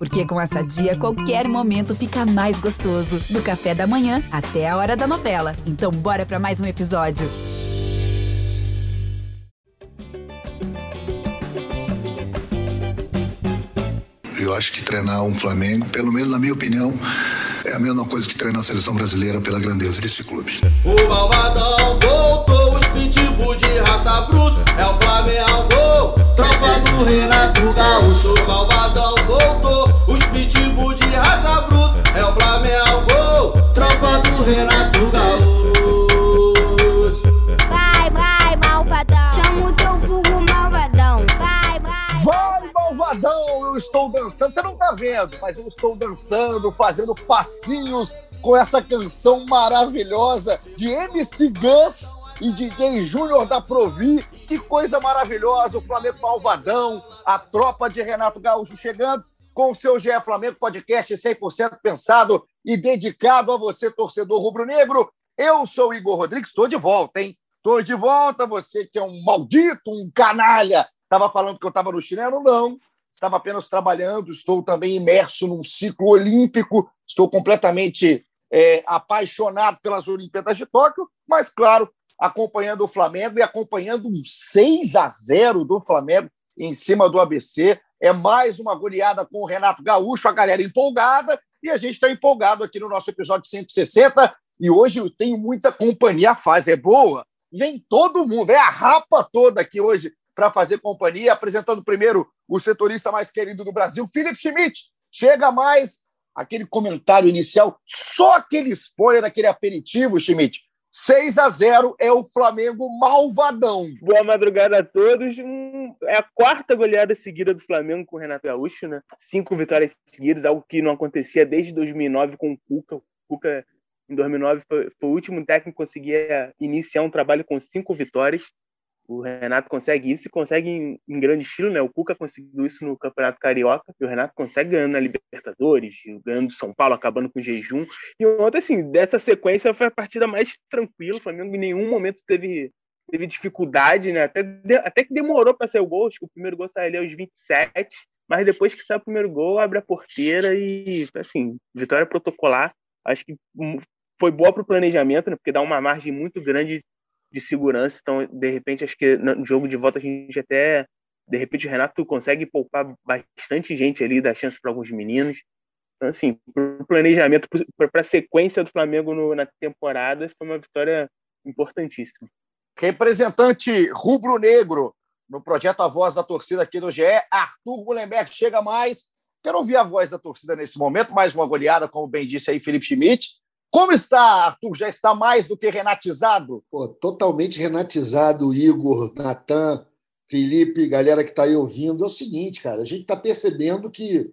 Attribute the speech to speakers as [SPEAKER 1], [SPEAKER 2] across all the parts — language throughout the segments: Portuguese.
[SPEAKER 1] Porque com essa dia, qualquer momento fica mais gostoso. Do café da manhã até a hora da novela. Então, bora para mais um episódio.
[SPEAKER 2] Eu acho que treinar um Flamengo, pelo menos na minha opinião, é a mesma coisa que treinar a seleção brasileira pela grandeza desse clube.
[SPEAKER 3] O Malvadão voltou, os pitbull de raça bruta, é o Flamengo, tropa do Renato Gaúcho. O Malvadão Renato Gaúcho.
[SPEAKER 4] Vai, vai, malvadão. Chama o teu vulgo malvadão. Vai, vai.
[SPEAKER 5] Vai, malvadão! Eu estou dançando. Você não tá vendo, mas eu estou dançando, fazendo passinhos com essa canção maravilhosa de MC Gus e DJ Júnior da Provi. Que coisa maravilhosa! O Flamengo Malvadão, a tropa de Renato Gaúcho chegando com o seu GE Flamengo podcast 100% pensado e dedicado a você, torcedor rubro-negro. Eu sou Igor Rodrigues, estou de volta, hein? Estou de volta, você que é um maldito, um canalha. Estava falando que eu estava no chinelo? Não. Estava apenas trabalhando. Estou também imerso num ciclo olímpico. Estou completamente é, apaixonado pelas Olimpíadas de Tóquio, mas, claro, acompanhando o Flamengo e acompanhando um 6 a 0 do Flamengo em cima do ABC. É mais uma goleada com o Renato Gaúcho, a galera empolgada, e a gente está empolgado aqui no nosso episódio 160. E hoje eu tenho muita companhia, a fase é boa. Vem todo mundo, vem a rapa toda aqui hoje para fazer companhia, apresentando primeiro o setorista mais querido do Brasil, Felipe Schmidt. Chega mais aquele comentário inicial, só aquele spoiler, aquele aperitivo, Schmidt. 6 a 0 é o Flamengo malvadão.
[SPEAKER 6] Boa madrugada a todos. Hum, É a quarta goleada seguida do Flamengo com o Renato Gaúcho, né? Cinco vitórias seguidas, algo que não acontecia desde 2009 com o Cuca. O Cuca, em 2009, foi, foi o último técnico que conseguia iniciar um trabalho com cinco vitórias. O Renato consegue isso e consegue em, em grande estilo, né? O Cuca conseguiu isso no Campeonato Carioca e o Renato consegue ganhando na Libertadores, ganhando do São Paulo, acabando com o jejum. E ontem, assim, dessa sequência foi a partida mais tranquila. O Flamengo em nenhum momento teve, teve dificuldade, né? Até, de- até que demorou para sair o gol. Acho que o primeiro gol saiu ali aos 27, mas depois que sai o primeiro gol, abre a porteira e, assim, vitória protocolar. Acho que hum, foi boa para o planejamento, né? Porque dá uma margem muito grande de segurança. Então, de repente, acho que no jogo de volta a gente até. De repente, o Renato consegue poupar bastante gente ali, dar chance para alguns meninos. Então, assim, para o planejamento, para a sequência do Flamengo no- na temporada, foi uma vitória importantíssima.
[SPEAKER 5] Representante rubro-negro no projeto A Voz da Torcida aqui do GE, Arthur Mullenberg chega mais. Quero ouvir a voz da torcida nesse momento, mais uma goleada, como bem disse aí Felipe Schmidt. Como está, Arthur? Já está mais do que renatizado?
[SPEAKER 7] Pô, totalmente renatizado, Igor, Natan, Felipe, galera que está aí ouvindo. É o seguinte, cara, a gente está percebendo que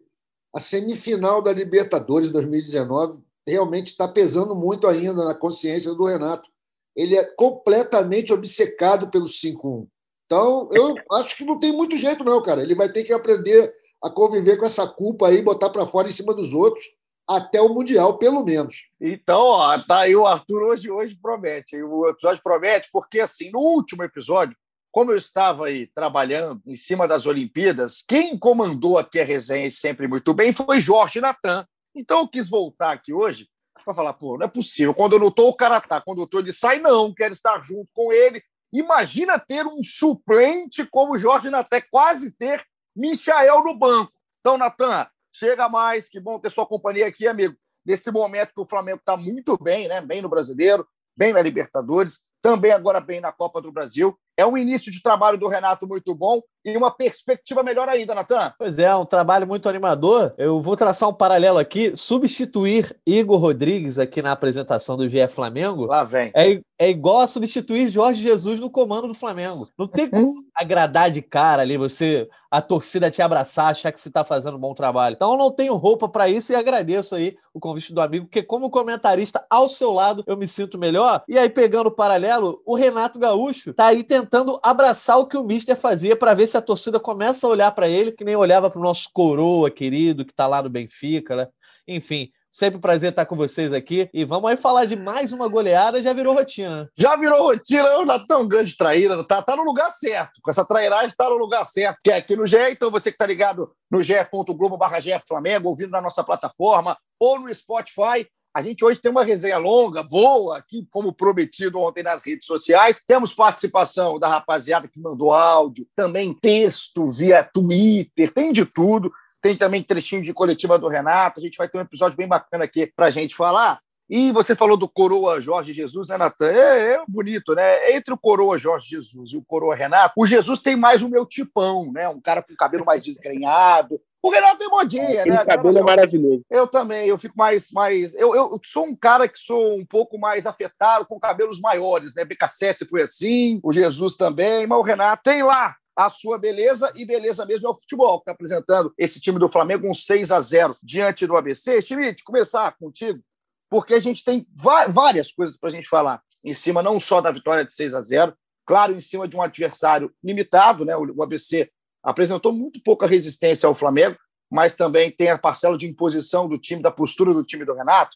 [SPEAKER 7] a semifinal da Libertadores 2019 realmente está pesando muito ainda na consciência do Renato. Ele é completamente obcecado pelo 5-1. Então, eu acho que não tem muito jeito, não, cara. Ele vai ter que aprender a conviver com essa culpa aí, botar para fora em cima dos outros, até o Mundial, pelo menos.
[SPEAKER 5] Então, ó, tá aí o Arthur hoje, hoje promete. O episódio promete, porque assim, no último episódio, como eu estava aí trabalhando em cima das Olimpíadas, quem comandou aqui a resenha sempre muito bem foi Jorge Natan. Então eu quis voltar aqui hoje para falar, pô, não é possível. Quando eu não estou, o cara tá. Quando eu estou, ele sai, não, quero estar junto com ele. Imagina ter um suplente como Jorge Natan, quase ter Michael no banco. Então, Natan, chega mais, que bom ter sua companhia aqui, amigo. Nesse momento que o Flamengo está muito bem, né? Bem no Brasileiro, bem na Libertadores, também agora bem na Copa do Brasil. É um início de trabalho do Renato muito bom e uma perspectiva melhor ainda, Natan.
[SPEAKER 8] Pois é, um trabalho muito animador. Eu vou traçar um paralelo aqui. Substituir Igor Rodrigues aqui na apresentação do GE Flamengo
[SPEAKER 5] Lá vem.
[SPEAKER 8] é, é igual a substituir Jorge Jesus no comando do Flamengo. Não tem como agradar de cara ali, você, a torcida te abraçar, achar que você está fazendo um bom trabalho. Então eu não tenho roupa para isso e agradeço aí o convite do amigo, porque como comentarista ao seu lado eu me sinto melhor. E aí, pegando o paralelo, o Renato Gaúcho tá aí tentando abraçar o que o Mister fazia para ver se a torcida começa a olhar para ele, que nem olhava para o nosso coroa querido que tá lá no Benfica, né? Enfim, Sempre um prazer estar com vocês aqui. E vamos aí falar de mais uma goleada, já virou rotina.
[SPEAKER 5] Já virou rotina, não tão grande traíra, tá, tá no lugar certo. Com essa trairagem, tá no lugar certo. Que é aqui no GE, então você que tá ligado no ge.globo barra Flamengo, ouvindo na nossa plataforma ou no Spotify, a gente hoje tem uma resenha longa, boa, aqui, como prometido ontem nas redes sociais. Temos participação da rapaziada que mandou áudio, também texto via Twitter, tem de tudo. Tem também trechinho de coletiva do Renato. A gente vai ter um episódio bem bacana aqui para a gente falar. E você falou do Coroa Jorge Jesus, né, Natan? É, é, bonito, né? Entre o Coroa Jorge Jesus e o Coroa Renato, o Jesus tem mais o meu tipão, né? Um cara com cabelo mais desgrenhado, o Renato tem bom dia, né?
[SPEAKER 6] O cabelo é maravilhoso.
[SPEAKER 5] Eu também, eu fico mais. mais eu, eu sou um cara que sou um pouco mais afetado com cabelos maiores, né? BKSS foi assim, o Jesus também, mas o Renato tem lá a sua beleza, e beleza mesmo é o futebol, que está apresentando esse time do Flamengo um 6 a 0 diante do ABC. Schmidt, começar contigo, porque a gente tem várias coisas para a gente falar em cima, não só da vitória de 6 a 0 claro, em cima de um adversário limitado, né? O ABC apresentou muito pouca resistência ao Flamengo, mas também tem a parcela de imposição do time, da postura do time do Renato.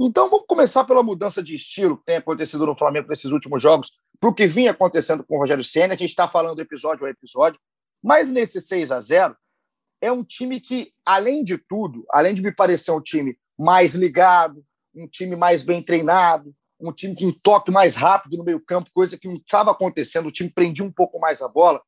[SPEAKER 5] Então vamos começar pela mudança de estilo que tem acontecido no Flamengo nesses últimos jogos, para o que vinha acontecendo com o Rogério Senna. A gente está falando episódio a episódio, mas nesse 6 a 0 é um time que, além de tudo, além de me parecer um time mais ligado, um time mais bem treinado, um time com um toque mais rápido no meio-campo, coisa que não estava acontecendo, o time prendia um pouco mais a bola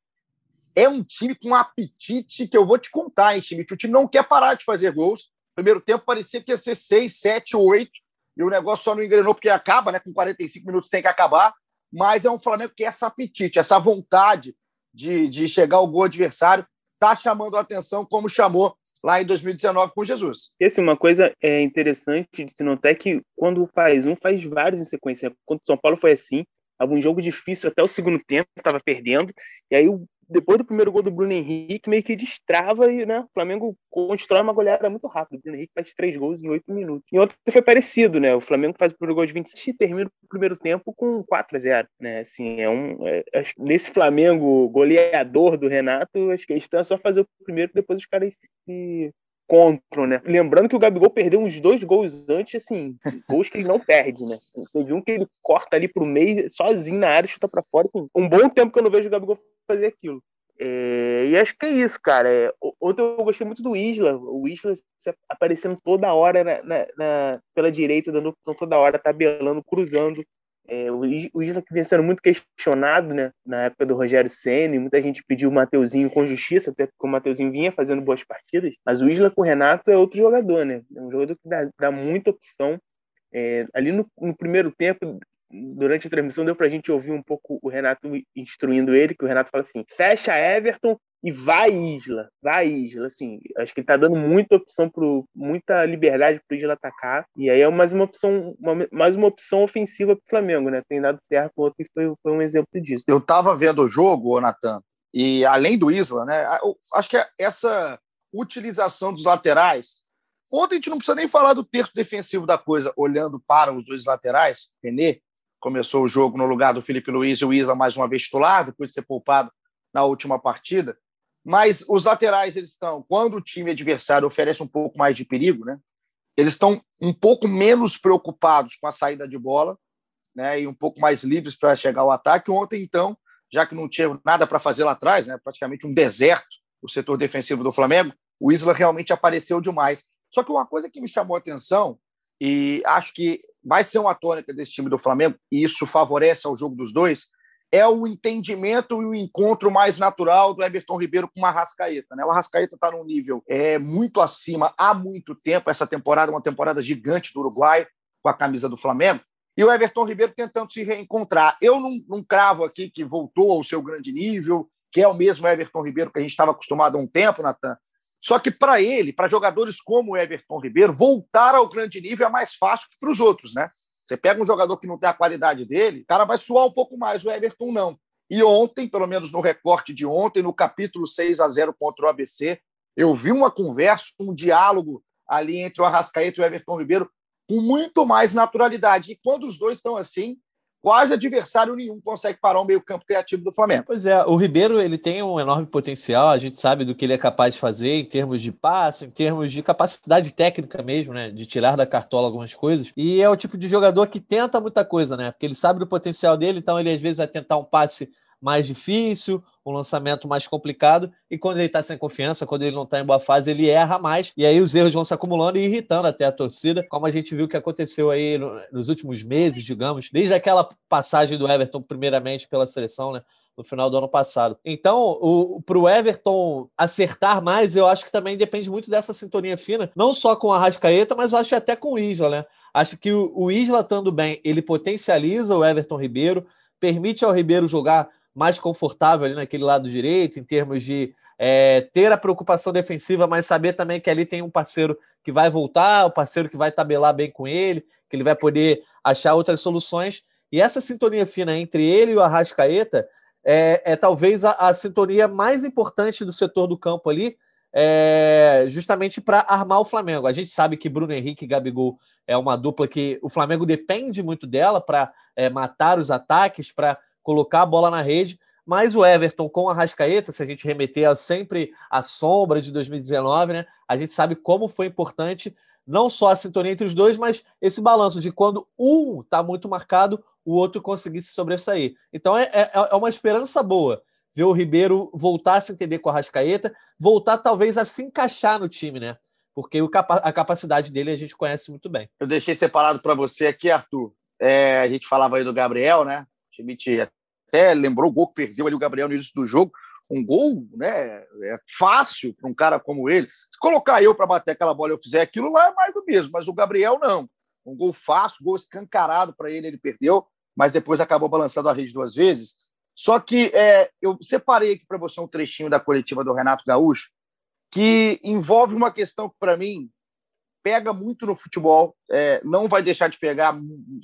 [SPEAKER 5] é um time com apetite que eu vou te contar, hein, time? O time não quer parar de fazer gols. Primeiro tempo parecia que ia ser 6, 7, 8, e o negócio só não engrenou porque acaba, né? Com 45 minutos tem que acabar. Mas é um Flamengo que essa apetite, essa vontade de, de chegar ao gol adversário, está chamando a atenção como chamou lá em 2019 com Jesus.
[SPEAKER 6] Esse uma coisa é interessante de se notar é que quando faz um, faz vários em sequência. Quando o São Paulo foi assim, algum jogo difícil até o segundo tempo, estava perdendo, e aí o depois do primeiro gol do Bruno Henrique, meio que destrava e né, o Flamengo constrói uma goleada muito rápido. O Bruno Henrique faz três gols em oito minutos. E ontem foi parecido, né? O Flamengo faz o primeiro gol de 26 e termina o primeiro tempo com 4 a 0 né? Assim, é um. É, nesse Flamengo goleador do Renato, acho que a questão é só fazer o primeiro, depois os caras se encontro, né? Lembrando que o Gabigol perdeu uns dois gols antes, assim, gols que ele não perde, né? Teve um que ele corta ali pro meio, sozinho na área, chuta pra fora, assim. Um bom tempo que eu não vejo o Gabigol fazer aquilo. É, e acho que é isso, cara. É, ontem eu gostei muito do Isla. O Isla aparecendo toda hora na, na, na, pela direita, dando opção toda hora, tabelando, cruzando. É, o, Isla que vem sendo muito questionado né, na época do Rogério Senna, muita gente pediu o Mateuzinho com justiça, até porque o Mateuzinho vinha fazendo boas partidas, mas o Isla com o Renato é outro jogador, né? É um jogador que dá, dá muita opção. É, ali no, no, primeiro tempo, durante a transmissão, deu pra gente ouvir um pouco o Renato instruindo ele, que o Renato fala assim: fecha Everton e vai Isla, vai Isla, assim, acho que ele tá dando muita opção pro, muita liberdade pro Isla atacar, e aí é mais uma opção, uma, mais uma opção ofensiva pro Flamengo, né, tem dado certo, outro foi, foi um exemplo disso.
[SPEAKER 5] Eu tava vendo o jogo, Natan, e além do Isla, né, acho que essa utilização dos laterais, ontem a gente não precisa nem falar do terço defensivo da coisa, olhando para os dois laterais, René começou o jogo no lugar do Felipe Luiz e o Isla mais uma vez titular, depois de ser poupado na última partida, mas os laterais, eles estão, quando o time adversário oferece um pouco mais de perigo, né? Eles estão um pouco menos preocupados com a saída de bola, né? E um pouco mais livres para chegar ao ataque. Ontem, então, já que não tinha nada para fazer lá atrás, né? Praticamente um deserto o setor defensivo do Flamengo, o Isla realmente apareceu demais. Só que uma coisa que me chamou a atenção e acho que vai ser uma tônica desse time do Flamengo e isso favorece ao jogo dos dois é o entendimento e o encontro mais natural do Everton Ribeiro com o Arrascaeta. Né? O Arrascaeta está num nível é, muito acima há muito tempo. Essa temporada é uma temporada gigante do Uruguai com a camisa do Flamengo. E o Everton Ribeiro tentando se reencontrar. Eu não, não cravo aqui que voltou ao seu grande nível, que é o mesmo Everton Ribeiro que a gente estava acostumado há um tempo, Natan. Só que para ele, para jogadores como o Everton Ribeiro, voltar ao grande nível é mais fácil que para os outros, né? Você pega um jogador que não tem a qualidade dele, o cara vai suar um pouco mais, o Everton não. E ontem, pelo menos no recorte de ontem, no capítulo 6 a 0 contra o ABC, eu vi uma conversa, um diálogo ali entre o Arrascaeta e o Everton Ribeiro com muito mais naturalidade. E quando os dois estão assim, quase adversário nenhum consegue parar o meio-campo criativo do Flamengo.
[SPEAKER 8] Pois é, o Ribeiro ele tem um enorme potencial, a gente sabe do que ele é capaz de fazer em termos de passe, em termos de capacidade técnica mesmo, né? De tirar da cartola algumas coisas. E é o tipo de jogador que tenta muita coisa, né? Porque ele sabe do potencial dele, então ele às vezes vai tentar um passe mais difícil, um lançamento mais complicado, e quando ele está sem confiança, quando ele não está em boa fase, ele erra mais, e aí os erros vão se acumulando e irritando até a torcida, como a gente viu que aconteceu aí nos últimos meses, digamos, desde aquela passagem do Everton, primeiramente pela seleção, né? no final do ano passado. Então, para o Everton acertar mais, eu acho que também depende muito dessa sintonia fina, não só com a Rascaeta, mas eu acho até com o Isla, né? Acho que o, o Isla estando bem, ele potencializa o Everton Ribeiro, permite ao Ribeiro jogar mais confortável ali naquele lado direito, em termos de é, ter a preocupação defensiva, mas saber também que ali tem um parceiro que vai voltar, o um parceiro que vai tabelar bem com ele, que ele vai poder achar outras soluções. E essa sintonia fina entre ele e o Arrascaeta é, é talvez a, a, sintonia mais importante do setor do campo ali, é, justamente para armar o Flamengo. A gente sabe que Bruno Henrique e Gabigol é uma dupla que o Flamengo depende muito dela para é, matar os ataques, para colocar a bola na rede, mas o Everton com a Rascaeta, se a gente remeter a sempre a sombra de 2019, né? A gente sabe como foi importante não só a sintonia entre os dois, mas esse balanço de quando um está muito marcado, o outro conseguir se sobressair. Então é, é, é, uma esperança boa ver o Ribeiro voltar a se entender com a Rascaeta, voltar talvez a se encaixar no time, né? Porque o capa a capacidade dele a gente conhece muito bem.
[SPEAKER 5] Eu deixei separado para você aqui, Arthur. É, a gente falava aí do Gabriel, né? Schmidt até lembrou o gol que perdeu ali o Gabriel no início do jogo. Um gol né, é fácil para um cara como ele. Se colocar eu para bater aquela bola e eu fizer aquilo lá, é mais do mesmo, mas o Gabriel não. Um gol fácil, gol escancarado para ele, ele perdeu, mas depois acabou balançando a rede duas vezes. Só que é, eu separei aqui para você um trechinho da coletiva do Renato Gaúcho, que envolve uma questão que, para mim, pega muito no futebol, é, não vai deixar de pegar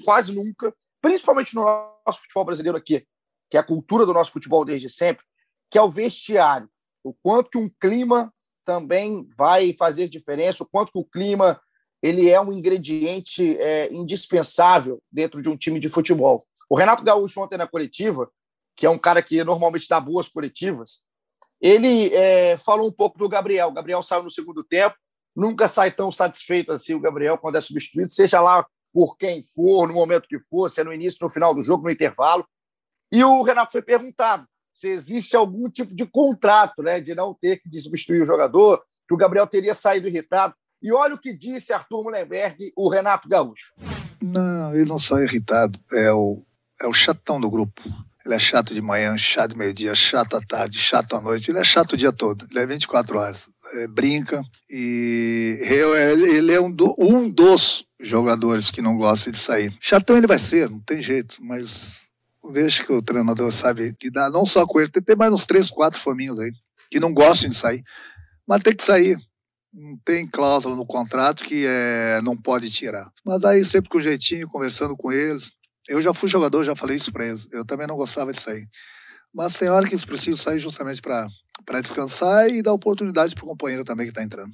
[SPEAKER 5] quase nunca, principalmente no nosso futebol brasileiro aqui, que é a cultura do nosso futebol desde sempre, que é o vestiário. O quanto que um clima também vai fazer diferença, o quanto que o clima ele é um ingrediente é, indispensável dentro de um time de futebol. O Renato Gaúcho ontem na coletiva, que é um cara que normalmente dá boas coletivas, ele é, falou um pouco do Gabriel. O Gabriel saiu no segundo tempo, nunca sai tão satisfeito assim o Gabriel quando é substituído, seja lá por quem for, no momento que for, se é no início, no final do jogo, no intervalo. E o Renato foi perguntado se existe algum tipo de contrato, né, de não ter que substituir o jogador, que o Gabriel teria saído irritado. E olha o que disse Arthur Mullenberg, o Renato Gaúcho.
[SPEAKER 2] Não, ele não saiu irritado. É o, é o chatão do grupo. Ele é chato de manhã, chato de meio-dia, chato à tarde, chato à noite. Ele é chato o dia todo. Ele é 24 horas. É, brinca. E ele é um, do, um dos jogadores que não gosta de sair. Chatão ele vai ser, não tem jeito, mas vejo que o treinador sabe lidar não só com ele, tem, tem mais uns três, quatro fominhos aí que não gostam de sair, mas tem que sair. Não tem cláusula no contrato que é, não pode tirar. Mas aí sempre com jeitinho, conversando com eles. Eu já fui jogador, já falei isso para eles. Eu também não gostava de sair. Mas tem hora que eles precisam sair justamente para para descansar e dar oportunidade para o companheiro também que está entrando.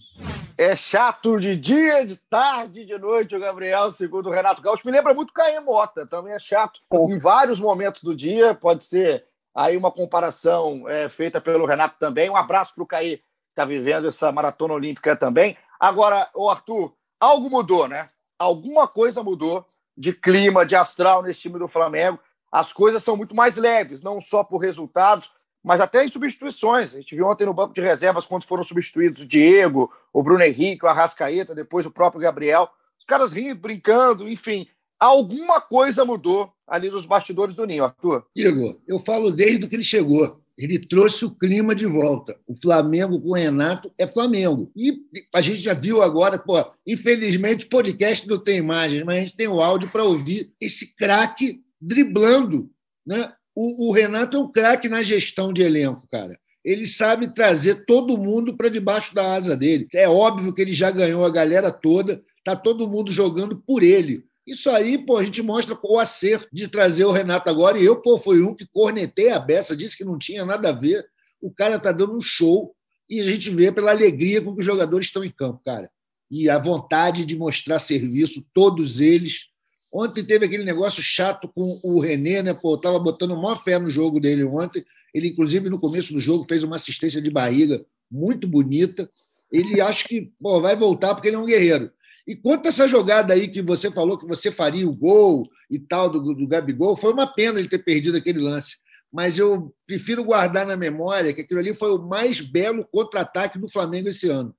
[SPEAKER 5] É chato de dia, de tarde, de noite, o Gabriel, segundo o Renato Gaúcho. Me lembra muito Caio Mota, também é chato em vários momentos do dia. Pode ser aí uma comparação é, feita pelo Renato também. Um abraço para o Caí, que está vivendo essa maratona olímpica também. Agora, o Arthur, algo mudou, né? Alguma coisa mudou de clima, de astral nesse time do Flamengo. As coisas são muito mais leves, não só por resultados, mas até em substituições. A gente viu ontem no banco de reservas quando foram substituídos o Diego, o Bruno Henrique, o Arrascaeta, depois o próprio Gabriel. Os caras rindo, brincando, enfim. Alguma coisa mudou ali nos bastidores do Ninho, Arthur.
[SPEAKER 7] Igor, eu falo desde que ele chegou. Ele trouxe o clima de volta. O Flamengo com o Renato é Flamengo. E a gente já viu agora, pô, infelizmente o podcast não tem imagens, mas a gente tem o áudio para ouvir esse craque driblando, né? o, o Renato é um craque na gestão de elenco, cara. Ele sabe trazer todo mundo para debaixo da asa dele. É óbvio que ele já ganhou a galera toda, tá todo mundo jogando por ele. Isso aí, pô, a gente mostra o acerto de trazer o Renato agora. E eu, pô, fui um que cornetei a beça, disse que não tinha nada a ver. O cara tá dando um show e a gente vê pela alegria com que os jogadores estão em campo, cara. E a vontade de mostrar serviço, todos eles. Ontem teve aquele negócio chato com o René, né? Pô, eu tava botando maior fé no jogo dele ontem. Ele, inclusive, no começo do jogo, fez uma assistência de barriga muito bonita. Ele acha que pô, vai voltar porque ele é um guerreiro. E quanto a essa jogada aí que você falou que você faria o gol e tal do, do Gabigol, foi uma pena ele ter perdido aquele lance. Mas eu prefiro guardar na memória que aquilo ali foi o mais belo contra-ataque do Flamengo esse ano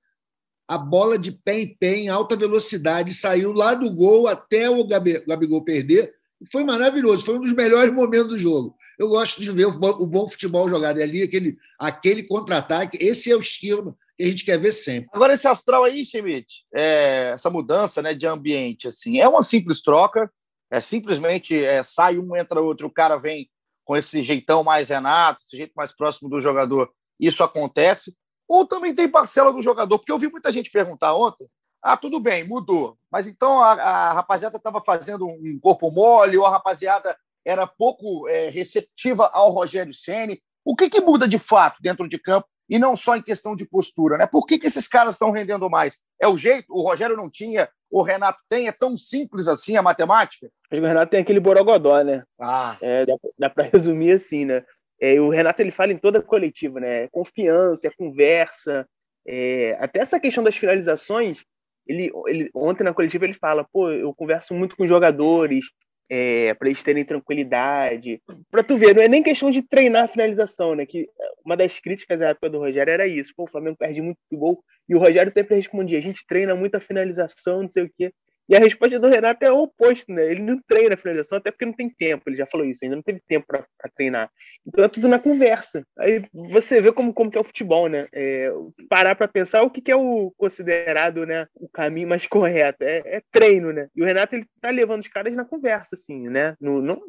[SPEAKER 7] a bola de pé em pé, em alta velocidade, saiu lá do gol até o Gabigol perder. Foi maravilhoso, foi um dos melhores momentos do jogo. Eu gosto de ver o bom futebol jogado ali, aquele, aquele contra-ataque. Esse é o estilo que a gente quer ver sempre.
[SPEAKER 5] Agora, esse astral aí, Schmidt, é, essa mudança né, de ambiente, assim, é uma simples troca, é simplesmente é, sai um, entra outro, o cara vem com esse jeitão mais Renato, esse jeito mais próximo do jogador, isso acontece. Ou também tem parcela do jogador, porque eu vi muita gente perguntar ontem: ah, tudo bem, mudou, mas então a, a rapaziada estava fazendo um corpo mole, ou a rapaziada era pouco é, receptiva ao Rogério Ceni. O que, que muda de fato dentro de campo e não só em questão de postura, né? Por que, que esses caras estão rendendo mais? É o jeito? O Rogério não tinha, o Renato tem? É tão simples assim a matemática?
[SPEAKER 6] Acho que o Renato tem aquele borogodó, né?
[SPEAKER 5] Ah.
[SPEAKER 6] É, dá, dá para resumir assim, né? É, o Renato ele fala em toda a coletiva, né? É confiança, é conversa, é, até essa questão das finalizações. Ele, ele, ontem na coletiva ele fala, pô, eu converso muito com jogadores é, para eles terem tranquilidade. Para tu ver, não é nem questão de treinar a finalização, né? Que uma das críticas à época do Rogério era isso. Pô, o Flamengo perde muito gol e o Rogério sempre respondia: a gente treina muito a finalização, não sei o quê. E a resposta do Renato é o oposto, né? Ele não treina a finalização, até porque não tem tempo. Ele já falou isso, ainda não teve tempo para treinar. Então é tudo na conversa. Aí você vê como, como que é o futebol, né? É, parar para pensar o que, que, é o considerado, né? O caminho mais correto. É, é, treino, né? E o Renato ele tá levando os caras na conversa, assim, né? No, não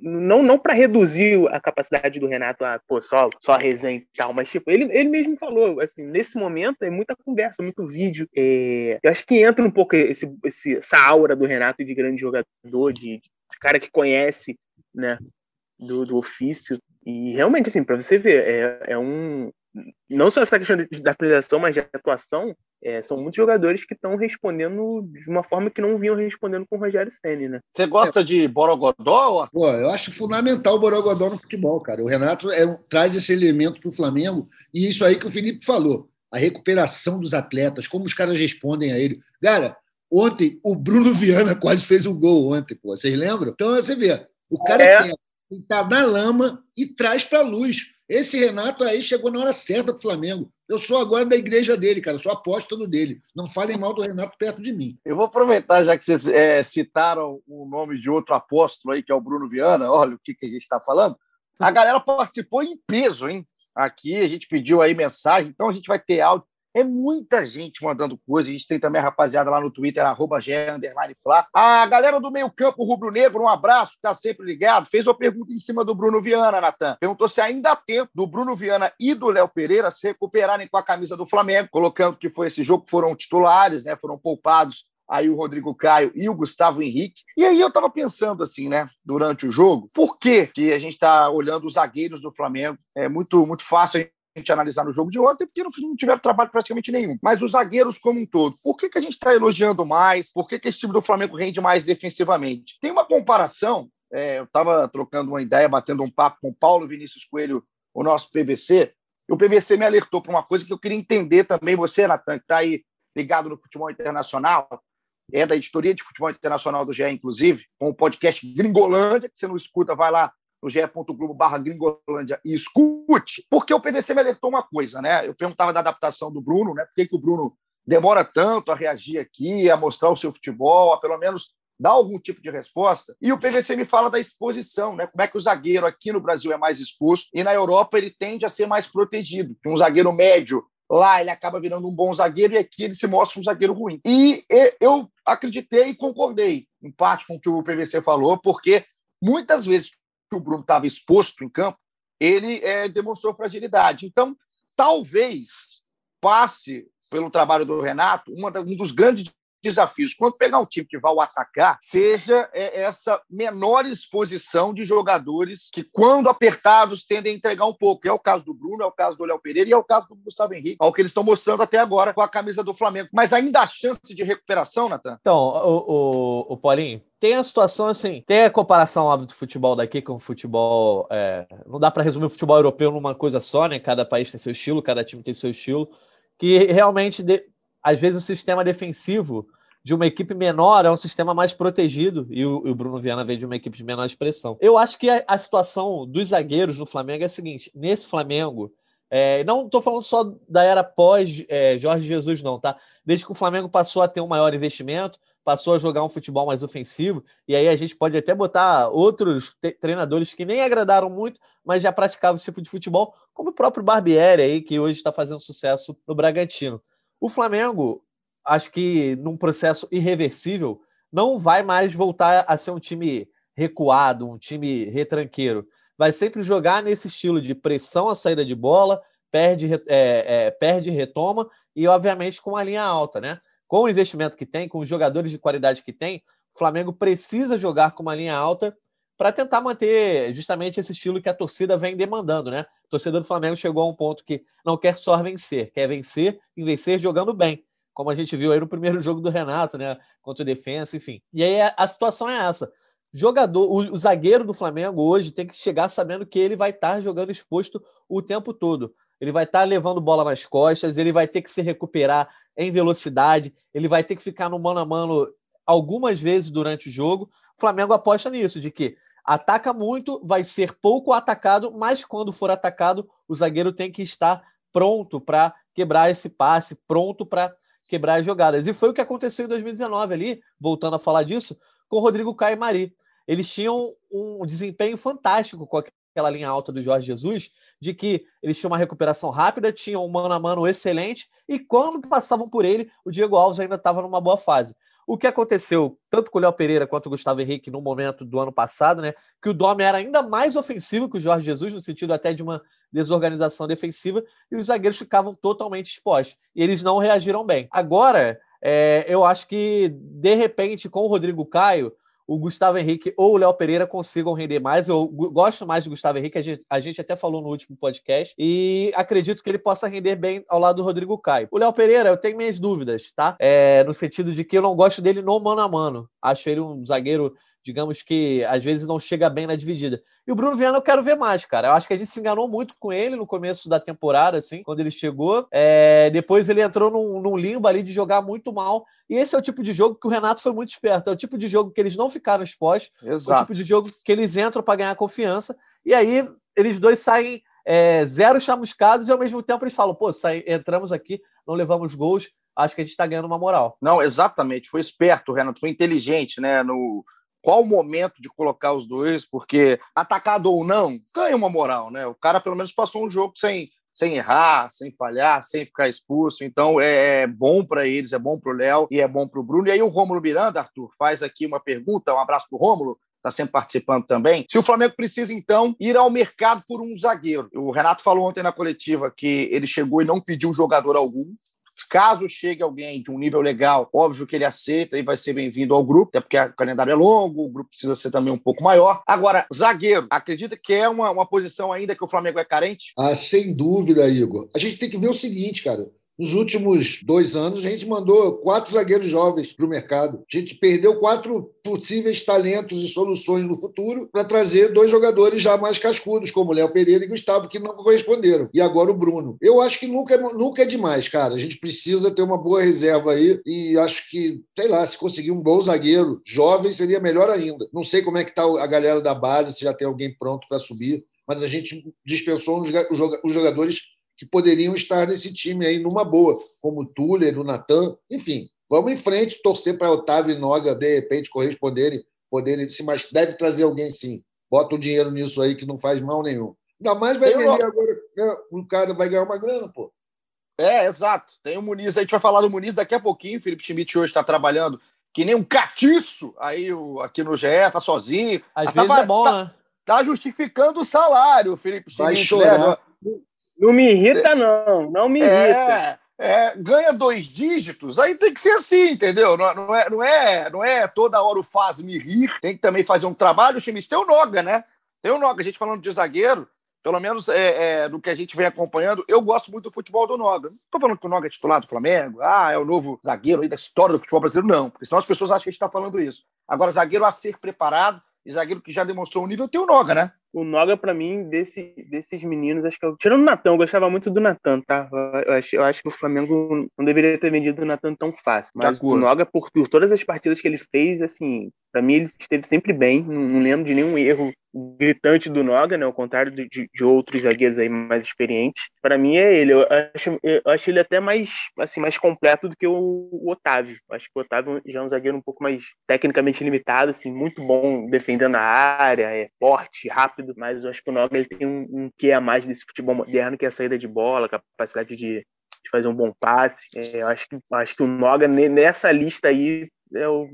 [SPEAKER 6] não, não para reduzir a capacidade do Renato a, pô, só, só resenha e tal, mas tipo, ele, ele mesmo falou, assim, nesse momento é muita conversa, muito vídeo. É, eu acho que entra um pouco esse, esse essa aura do Renato de grande jogador, de, de cara que conhece, né, do, do ofício. E realmente, assim, para você ver, é, é um. Não só essa questão de, da apresentação, mas de atuação, é, são muitos jogadores que estão respondendo de uma forma que não vinham respondendo com o Rogério Senni, né?
[SPEAKER 5] Você gosta é. de Borogodó?
[SPEAKER 7] Pô, eu acho fundamental o Borogodó no futebol, cara. O Renato é, traz esse elemento para o Flamengo e isso aí que o Felipe falou. A recuperação dos atletas, como os caras respondem a ele. Cara, Ontem, o Bruno Viana quase fez um gol ontem, pô. Vocês lembram? Então, você vê, o cara é. está na lama e traz para a luz. Esse Renato aí chegou na hora certa para o Flamengo. Eu sou agora da igreja dele, cara. sou apóstolo dele. Não falem mal do Renato perto de mim.
[SPEAKER 5] Eu vou aproveitar, já que vocês é, citaram o nome de outro apóstolo aí, que é o Bruno Viana. Olha o que, que a gente está falando. A galera participou em peso, hein? Aqui a gente pediu aí mensagem, então a gente vai ter áudio. É muita gente mandando coisa. A gente tem também a rapaziada lá no Twitter, arroba Flá. A galera do meio-campo rubro-negro, um abraço, tá sempre ligado. Fez uma pergunta em cima do Bruno Viana, Natan. Perguntou se ainda há tempo do Bruno Viana e do Léo Pereira se recuperarem com a camisa do Flamengo, colocando que foi esse jogo que foram titulares, né? Foram poupados aí o Rodrigo Caio e o Gustavo Henrique. E aí eu estava pensando assim, né, durante o jogo, por que, que a gente está olhando os zagueiros do Flamengo? É muito, muito fácil gente analisar no jogo de ontem, porque não tiveram trabalho praticamente nenhum. Mas os zagueiros como um todo, por que, que a gente está elogiando mais? Por que, que esse time do Flamengo rende mais defensivamente? Tem uma comparação, é, eu estava trocando uma ideia, batendo um papo com o Paulo Vinícius Coelho, o nosso PVC, e o PVC me alertou para uma coisa que eu queria entender também, você, Natan, que está aí ligado no futebol internacional, é da editoria de futebol internacional do GE, inclusive, com o podcast Gringolândia, que você não escuta, vai lá no ge.globo barra Gringolândia e escute, porque o PVC me alertou uma coisa, né? Eu perguntava da adaptação do Bruno, né? Por que, que o Bruno demora tanto a reagir aqui, a mostrar o seu futebol, a pelo menos dar algum tipo de resposta. E o PVC me fala da exposição, né? Como é que o zagueiro aqui no Brasil é mais exposto e na Europa ele tende a ser mais protegido. Um zagueiro médio lá ele acaba virando um bom zagueiro e aqui ele se mostra um zagueiro ruim. E eu acreditei e concordei, em parte com o que o PVC falou, porque muitas vezes que o Bruno estava exposto em campo, ele é, demonstrou fragilidade. Então, talvez passe pelo trabalho do Renato uma, um dos grandes desafios. Quando pegar um time que vai ao atacar, seja é, essa menor exposição de jogadores que, quando apertados, tendem a entregar um pouco. É o caso do Bruno, é o caso do Léo Pereira e é o caso do Gustavo Henrique, ao que eles estão mostrando até agora com a camisa do Flamengo. Mas ainda há chance de recuperação, Natan?
[SPEAKER 8] Então, o, o, o Paulinho, tem a situação assim, tem a comparação óbvio do futebol daqui com o futebol. É, não dá para resumir o futebol europeu numa coisa só, né? Cada país tem seu estilo, cada time tem seu estilo. Que realmente, de, às vezes, o sistema defensivo de uma equipe menor é um sistema mais protegido e o, o Bruno Viana vem de uma equipe de menor expressão. Eu acho que a, a situação dos zagueiros no Flamengo é a seguinte: nesse Flamengo, é, não estou falando só da era pós é, Jorge Jesus, não, tá? Desde que o Flamengo passou a ter um maior investimento, passou a jogar um futebol mais ofensivo, e aí a gente pode até botar outros treinadores que nem agradaram muito, mas já praticavam esse tipo de futebol, como o próprio Barbieri aí, que hoje está fazendo sucesso no Bragantino. O Flamengo, acho que num processo irreversível, não vai mais voltar a ser um time recuado, um time retranqueiro. Vai sempre jogar nesse estilo de pressão à saída de bola, perde, é, é, perde retoma, e obviamente com a linha alta, né? com o investimento que tem, com os jogadores de qualidade que tem, o Flamengo precisa jogar com uma linha alta para tentar manter justamente esse estilo que a torcida vem demandando, né? Torcedor do Flamengo chegou a um ponto que não quer só vencer, quer vencer e vencer jogando bem, como a gente viu aí no primeiro jogo do Renato, né? Contra o Defensa, enfim. E aí a situação é essa. Jogador, o, o zagueiro do Flamengo hoje tem que chegar sabendo que ele vai estar jogando exposto o tempo todo ele vai estar tá levando bola nas costas, ele vai ter que se recuperar em velocidade, ele vai ter que ficar no mano a mano algumas vezes durante o jogo. O Flamengo aposta nisso, de que ataca muito, vai ser pouco atacado, mas quando for atacado, o zagueiro tem que estar pronto para quebrar esse passe, pronto para quebrar as jogadas. E foi o que aconteceu em 2019 ali, voltando a falar disso, com o Rodrigo Caio e Mari. Eles tinham um desempenho fantástico com aquela linha alta do Jorge Jesus, de que eles tinham uma recuperação rápida, tinham um mano a mano excelente, e quando passavam por ele, o Diego Alves ainda estava numa boa fase. O que aconteceu, tanto com o Léo Pereira quanto o Gustavo Henrique no momento do ano passado, né? Que o Dome era ainda mais ofensivo que o Jorge Jesus, no sentido até de uma desorganização defensiva, e os zagueiros ficavam totalmente expostos. E eles não reagiram bem. Agora, é, eu acho que, de repente, com o Rodrigo Caio, o Gustavo Henrique ou o Léo Pereira consigam render mais. Eu gosto mais do Gustavo Henrique, a gente, a gente, até falou no último podcast, e acredito que ele possa render bem ao lado do Rodrigo Caio. O Léo Pereira, eu tenho minhas dúvidas, tá? É, no sentido de que eu não gosto dele no mano a mano. Acho ele um zagueiro digamos que às vezes não chega bem na dividida. E o Bruno Viana eu quero ver mais, cara. Eu acho que a gente se enganou muito com ele no começo da temporada, assim, quando ele chegou. É, depois ele entrou num, num, limbo ali de jogar muito mal. E esse é o tipo de jogo que o Renato foi muito esperto. É o tipo de jogo que eles não ficaram expostos. Exato. É o tipo de jogo que eles entram para ganhar confiança. E aí eles dois saem é, zero chamuscados e ao mesmo tempo eles falam: pô, sai, entramos aqui, não levamos gols. Acho que a gente está ganhando uma moral.
[SPEAKER 5] Não, exatamente. Foi esperto, Renato. Foi inteligente, né? No, qual o momento de colocar os dois, porque atacado ou não, ganha uma moral, né? O cara pelo menos passou um jogo sem, sem errar, sem falhar, sem ficar expulso. Então é, é bom para eles, é bom para o Léo e é bom para o Bruno. E aí o Rômulo Miranda, Arthur, faz aqui uma pergunta, um abraço para o Rômulo. Está sempre participando também. Se o Flamengo precisa, então, ir ao mercado por um zagueiro. O Renato falou ontem na coletiva que ele chegou e não pediu jogador algum. Caso chegue alguém de um nível legal, óbvio que ele aceita e vai ser bem-vindo ao grupo, até porque o calendário é longo, o grupo precisa ser também um pouco maior. Agora, zagueiro, acredita que é uma, uma posição ainda que o Flamengo é carente?
[SPEAKER 7] Ah, sem dúvida, Igor. A gente tem que ver o seguinte, cara. Nos últimos dois anos, a gente mandou quatro zagueiros jovens para o mercado. A gente perdeu quatro possíveis talentos e soluções no futuro para trazer dois jogadores já mais cascudos, como Léo Pereira e Gustavo, que não corresponderam. E agora o Bruno. Eu acho que nunca, é, nunca é demais, cara. A gente precisa ter uma boa reserva aí e acho que, sei lá, se conseguir um bom zagueiro jovem seria melhor ainda. Não sei como é que está a galera da base, se já tem alguém pronto para subir, mas a gente dispensou os jogadores que poderiam estar nesse time aí numa boa, como o Tuller, o Natan, enfim. Vamos em frente, torcer para Otávio e Noga, de repente, corresponderem, poderem, se mas deve trazer alguém sim. Bota o dinheiro nisso aí que não faz mal nenhum. Ainda mais vai vender agora, né? o cara vai ganhar uma grana, pô.
[SPEAKER 5] É, exato. Tem o Muniz, a gente vai falar do Muniz daqui a pouquinho. O Felipe Schmidt hoje está trabalhando que nem um catiço aí aqui no GE, tá sozinho.
[SPEAKER 8] Às tá, vezes tá, é bom,
[SPEAKER 5] tá,
[SPEAKER 8] né?
[SPEAKER 5] Tá justificando o salário, Felipe
[SPEAKER 7] Schmidt. Vai chorar. Né?
[SPEAKER 6] Não me irrita, não. Não me irrita.
[SPEAKER 5] É, é, ganha dois dígitos, aí tem que ser assim, entendeu? Não, não é, não, é, não é toda hora o faz-me rir, tem que também fazer um trabalho. O time tem o Noga, né? Tem o Noga, a gente falando de zagueiro, pelo menos é, é, do que a gente vem acompanhando, eu gosto muito do futebol do Noga. Não estou falando que o Noga é titular do Flamengo, ah, é o novo zagueiro aí da história do futebol brasileiro, não, porque senão as pessoas acham que a gente está falando isso. Agora, zagueiro a ser preparado, e zagueiro que já demonstrou um nível, tem o Noga, né?
[SPEAKER 6] O Noga, pra mim, desse, desses meninos, acho que eu. Tirando o Natan, eu gostava muito do Natan, tá? Eu acho, eu acho que o Flamengo não deveria ter vendido o Natan tão fácil. Mas o Noga, por, por todas as partidas que ele fez, assim, pra mim ele esteve sempre bem. Não, não lembro de nenhum erro gritante do Noga, né? Ao contrário de, de outros zagueiros aí mais experientes. Para mim é ele. Eu acho, eu acho ele até mais, assim, mais completo do que o, o Otávio. Acho que o Otávio já é um zagueiro um pouco mais tecnicamente limitado, assim, muito bom defendendo a área, é forte, rápido. Mas eu acho que o Noga ele tem um, um quê a mais desse futebol moderno, que é a saída de bola, capacidade de, de fazer um bom passe. É, eu acho que, acho que o Noga nessa lista aí é o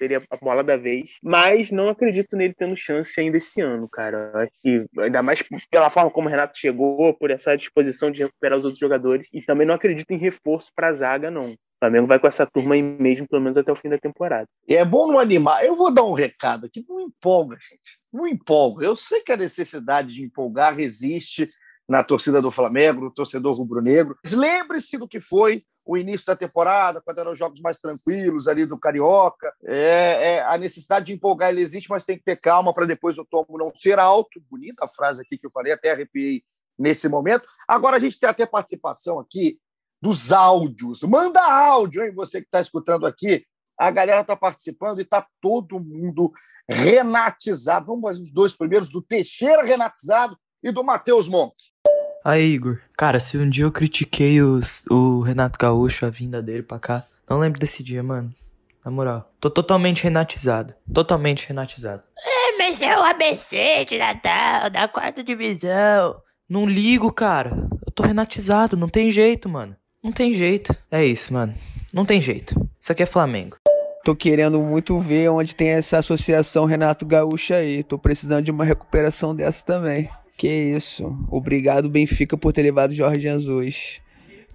[SPEAKER 6] seria a bola da vez. Mas não acredito nele tendo chance ainda esse ano, cara. Acho que, ainda mais pela forma como o Renato chegou, por essa disposição de recuperar os outros jogadores. E também não acredito em reforço para a zaga, não. O Flamengo vai com essa turma aí mesmo, pelo menos até o fim da temporada.
[SPEAKER 5] E é bom não animar. Eu vou dar um recado aqui, não empolga, gente. Não empolga. Eu sei que a necessidade de empolgar existe na torcida do Flamengo, no torcedor rubro-negro. Lembre-se do que foi o início da temporada, quando eram jogos mais tranquilos ali do Carioca. É, é, a necessidade de empolgar ele existe, mas tem que ter calma para depois o tombo não ser alto. Bonita a frase aqui que eu falei, até arrepiei nesse momento. Agora a gente tem até participação aqui dos áudios. Manda áudio, hein? Você que está escutando aqui. A galera está participando e está todo mundo renatizado. Vamos fazer os dois primeiros, do Teixeira renatizado e do Matheus Monk.
[SPEAKER 9] Aí, Igor. Cara, se um dia eu critiquei os, o Renato Gaúcho, a vinda dele pra cá, não lembro desse dia, mano. Na moral. Tô totalmente renatizado. Totalmente renatizado.
[SPEAKER 10] É, mas é o ABC de Natal, da quarta divisão.
[SPEAKER 9] Não ligo, cara. Eu tô renatizado, não tem jeito, mano. Não tem jeito. É isso, mano. Não tem jeito. Isso aqui é Flamengo.
[SPEAKER 11] Tô querendo muito ver onde tem essa associação Renato Gaúcho aí. Tô precisando de uma recuperação dessa também. Que isso. Obrigado, Benfica, por ter levado Jorge Jesus.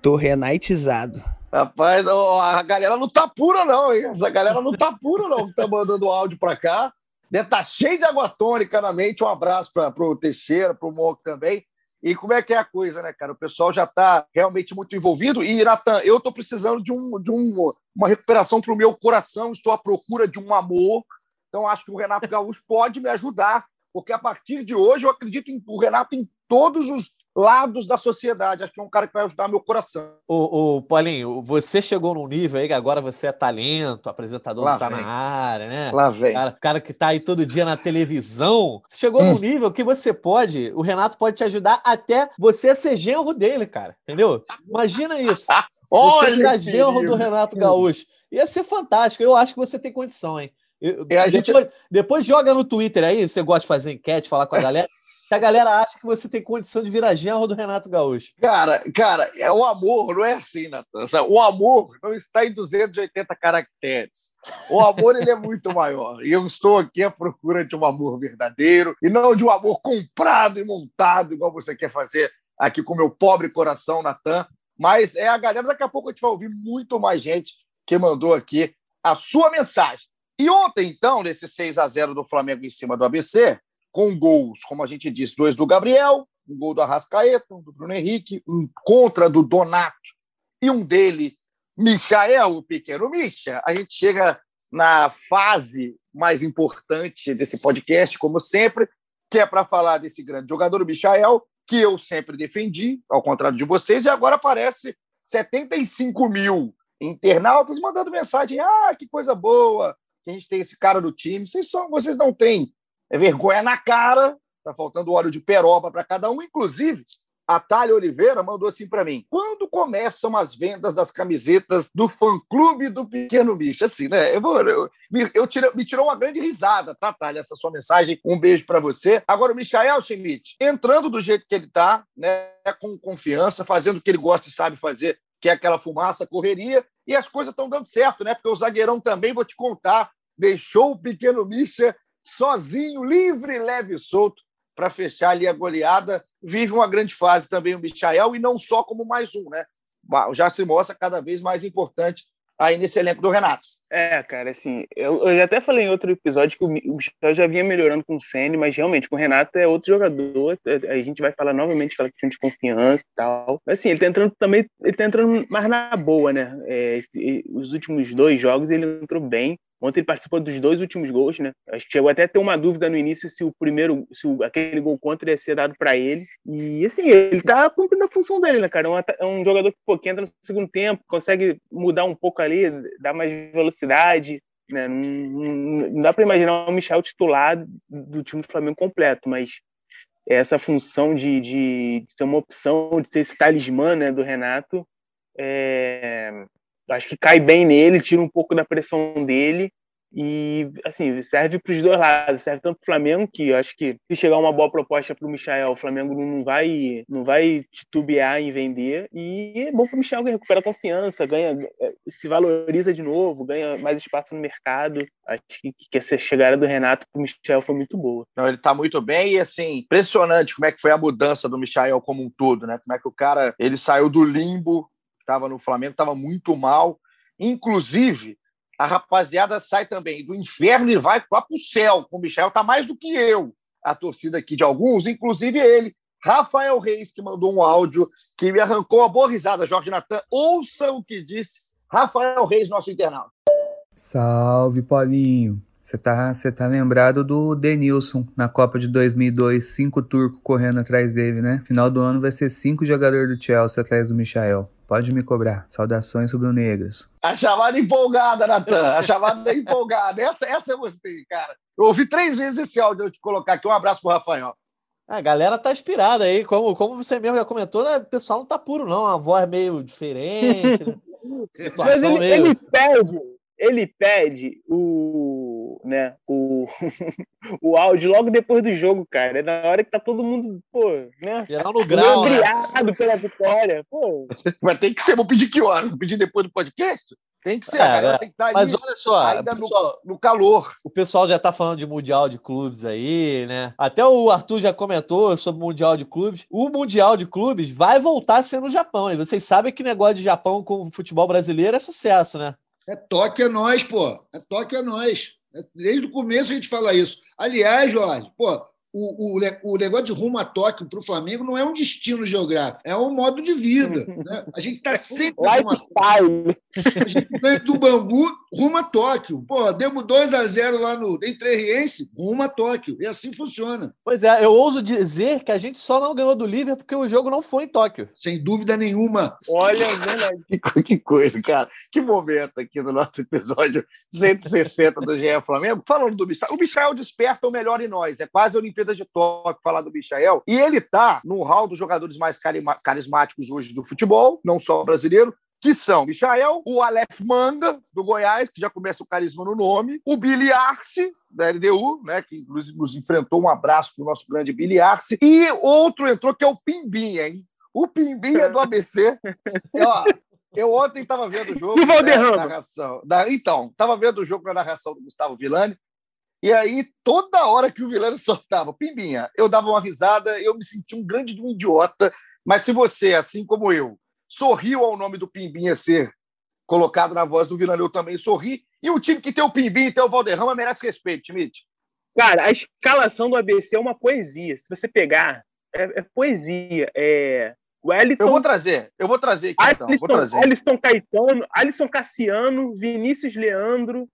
[SPEAKER 11] Tô renaitizado.
[SPEAKER 5] Rapaz, a galera não tá pura, não, hein? Essa galera não tá pura, não, que tá mandando áudio pra cá. Deve tá cheio de água tônica na mente. Um abraço para o Teixeira, para o Moco também. E como é que é a coisa, né, cara? O pessoal já está realmente muito envolvido. E, Natan, eu estou precisando de, um, de um, uma recuperação para o meu coração. Estou à procura de um amor. Então, acho que o Renato Gaúcho pode me ajudar porque a partir de hoje eu acredito em o Renato em todos os lados da sociedade. Acho que é um cara que vai ajudar meu coração.
[SPEAKER 8] O, Paulinho, você chegou num nível aí que agora você é talento, apresentador Lá tá vem. na área, né?
[SPEAKER 5] Lá vem.
[SPEAKER 8] Cara, cara que tá aí todo dia na televisão. Você chegou hum. num nível que você pode, o Renato pode te ajudar até você ser genro dele, cara. Entendeu? Imagina isso. você virar genro do Renato Gaúcho. Ia ser fantástico. Eu acho que você tem condição, hein? Eu, depois, gente... depois, joga no Twitter aí, você gosta de fazer enquete, falar com a galera. que a galera acha que você tem condição de virar genro do Renato Gaúcho.
[SPEAKER 5] Cara, cara, é o amor não é assim, Natan. O amor não está em 280 caracteres. O amor ele é muito maior. E eu estou aqui à procura de um amor verdadeiro e não de um amor comprado e montado, igual você quer fazer aqui com meu pobre coração, Natan. Mas é a galera, daqui a pouco a gente vai ouvir muito mais gente que mandou aqui a sua mensagem. E ontem, então, nesse 6 a 0 do Flamengo em cima do ABC, com gols, como a gente disse, dois do Gabriel, um gol do Arrascaeta, um do Bruno Henrique, um contra do Donato e um dele, Michael, o pequeno Micha, a gente chega na fase mais importante desse podcast, como sempre, que é para falar desse grande jogador, o Michael, que eu sempre defendi, ao contrário de vocês, e agora aparece 75 mil internautas mandando mensagem: ah, que coisa boa, que a gente tem esse cara no time. Vocês, são, vocês não têm é vergonha na cara, tá faltando óleo de peroba para cada um. Inclusive, a Thalia Oliveira mandou assim para mim: quando começam as vendas das camisetas do fã-clube do Pequeno Bicho? Assim, né? Eu, eu, eu, eu tira, me tirou uma grande risada, tá, Thalia? Essa sua mensagem. Um beijo para você. Agora, o Michael Schmidt, entrando do jeito que ele tá, né? Com confiança, fazendo o que ele gosta e sabe fazer, que é aquela fumaça, correria, e as coisas estão dando certo, né? Porque o zagueirão também, vou te contar, deixou o pequeno Misha sozinho, livre, leve e solto, para fechar ali a goleada. Vive uma grande fase também o Michael, e não só como mais um, né? já se mostra cada vez mais importante aí nesse elenco do Renato.
[SPEAKER 6] É, cara, assim, eu, eu já até falei em outro episódio que o, o Michel já vinha melhorando com o Senna, mas realmente com o Renato é outro jogador. É, a gente vai falar novamente aquela questão de confiança e tal. Mas assim, ele tá entrando também, ele tá entrando mais na boa, né? É, os últimos dois jogos ele entrou bem. Ontem ele participou dos dois últimos gols, né? Acho que chegou até a ter uma dúvida no início se o primeiro, se o, aquele gol contra ia ser dado para ele. E assim, ele tá cumprindo a função dele, né, cara? É um, é jogador que, pô, que entra no segundo tempo, consegue mudar um pouco ali, dar mais velocidade. Né? Não, não, não dá para imaginar o Michel titular do time do Flamengo completo, mas essa função de, de, de ser uma opção, de ser esse talismã né, do Renato, é, acho que cai bem nele, tira um pouco da pressão dele e assim serve para os dois lados, serve tanto para o Flamengo que eu acho que se chegar uma boa proposta para o Michel, o Flamengo não vai não vai titubear em vender e é bom para o Michel que recupera confiança, ganha se valoriza de novo, ganha mais espaço no mercado. Acho que, que essa chegada do Renato para o Michel foi muito boa.
[SPEAKER 5] Não, ele está muito bem e assim impressionante como é que foi a mudança do Michel como um todo, né? Como é que o cara ele saiu do limbo estava no Flamengo, estava muito mal. Inclusive, a rapaziada sai também do inferno e vai para o céu. Com o Michel está mais do que eu. A torcida aqui de alguns, inclusive ele, Rafael Reis, que mandou um áudio que me arrancou a boa risada. Jorge Natan, ouça o que disse Rafael Reis, nosso internauta.
[SPEAKER 12] Salve, Paulinho. Você tá, você tá lembrado do Denilson na Copa de 2002, cinco turcos correndo atrás dele, né? Final do ano vai ser cinco jogadores do Chelsea atrás do Michael. Pode me cobrar. Saudações rubro-negras.
[SPEAKER 5] A chamada empolgada, Natan. A chamada empolgada. Essa, essa eu gostei, cara. Eu ouvi três vezes esse áudio eu te colocar aqui. Um abraço pro Rafael.
[SPEAKER 8] A galera tá inspirada aí, como, como você mesmo já comentou, né? O pessoal não tá puro, não. A voz meio diferente, né?
[SPEAKER 6] Situação Mas ele, meio... ele pede, ele pede o, né, o, o áudio logo depois do jogo, cara. É na hora que tá todo mundo, pô, né?
[SPEAKER 8] Geral no grau,
[SPEAKER 6] né? pela vitória. Pô.
[SPEAKER 5] Vai ter que ser, vou pedir que hora? Vou pedir depois do podcast? Tem que ser, é,
[SPEAKER 8] cara,
[SPEAKER 5] tem que estar
[SPEAKER 8] tá Mas olha só,
[SPEAKER 5] ainda pessoal, no, no, calor.
[SPEAKER 8] O pessoal já tá falando de Mundial de Clubes aí, né? Até o Arthur já comentou sobre o Mundial de Clubes. O Mundial de Clubes vai voltar a ser no Japão. E vocês sabem que negócio de Japão com o futebol brasileiro é sucesso, né?
[SPEAKER 7] É toque é nós, pô. É toque é nós. Desde o começo a gente fala isso. Aliás, Jorge, pô, o, o, o negócio de rumo a Tóquio para o Flamengo não é um destino geográfico, é um modo de vida. Né? A gente está sempre.
[SPEAKER 6] Lifestyle.
[SPEAKER 7] A gente ganha do Bangu rumo a Tóquio. Pô, demos 2 a 0 lá no Entrerriense, rumo a Tóquio. E assim funciona.
[SPEAKER 8] Pois é, eu ouso dizer que a gente só não ganhou do Liverpool porque o jogo não foi em Tóquio.
[SPEAKER 7] Sem dúvida nenhuma.
[SPEAKER 5] Olha, verdade. que, que coisa, cara. Que momento aqui do nosso episódio 160 do GE Flamengo. Falando do Michel. O Michel desperta o melhor em nós. É quase a Olimpíada de Tóquio falar do Michel. E ele tá no hall dos jogadores mais carismáticos hoje do futebol, não só brasileiro, que são Michael, o Aleph Manga, do Goiás, que já começa o carisma no nome, o Billy Arce, da LDU, né, que inclusive nos enfrentou. Um abraço para o nosso grande Billy Arce. E outro entrou, que é o Pimbinha, hein? O Pimbinha do ABC. ó, eu ontem estava vendo o jogo.
[SPEAKER 6] E né,
[SPEAKER 5] narração. Da, então, estava vendo o jogo com a narração do Gustavo Villani. E aí, toda hora que o Villani soltava Pimbinha, eu dava uma risada, eu me sentia um grande um idiota. Mas se você, assim como eu, sorriu ao nome do Pimbinha ser colocado na voz do Vila eu também sorri. E o time que tem o Pimbinha e tem o Valderrama merece respeito, Schmidt.
[SPEAKER 6] Cara, a escalação do ABC é uma poesia. Se você pegar, é, é poesia. É... Wellington,
[SPEAKER 5] eu vou trazer, eu vou trazer aqui
[SPEAKER 6] Alisson,
[SPEAKER 5] então. Vou trazer.
[SPEAKER 6] Alisson Caetano, Alisson Cassiano, Vinícius Leandro.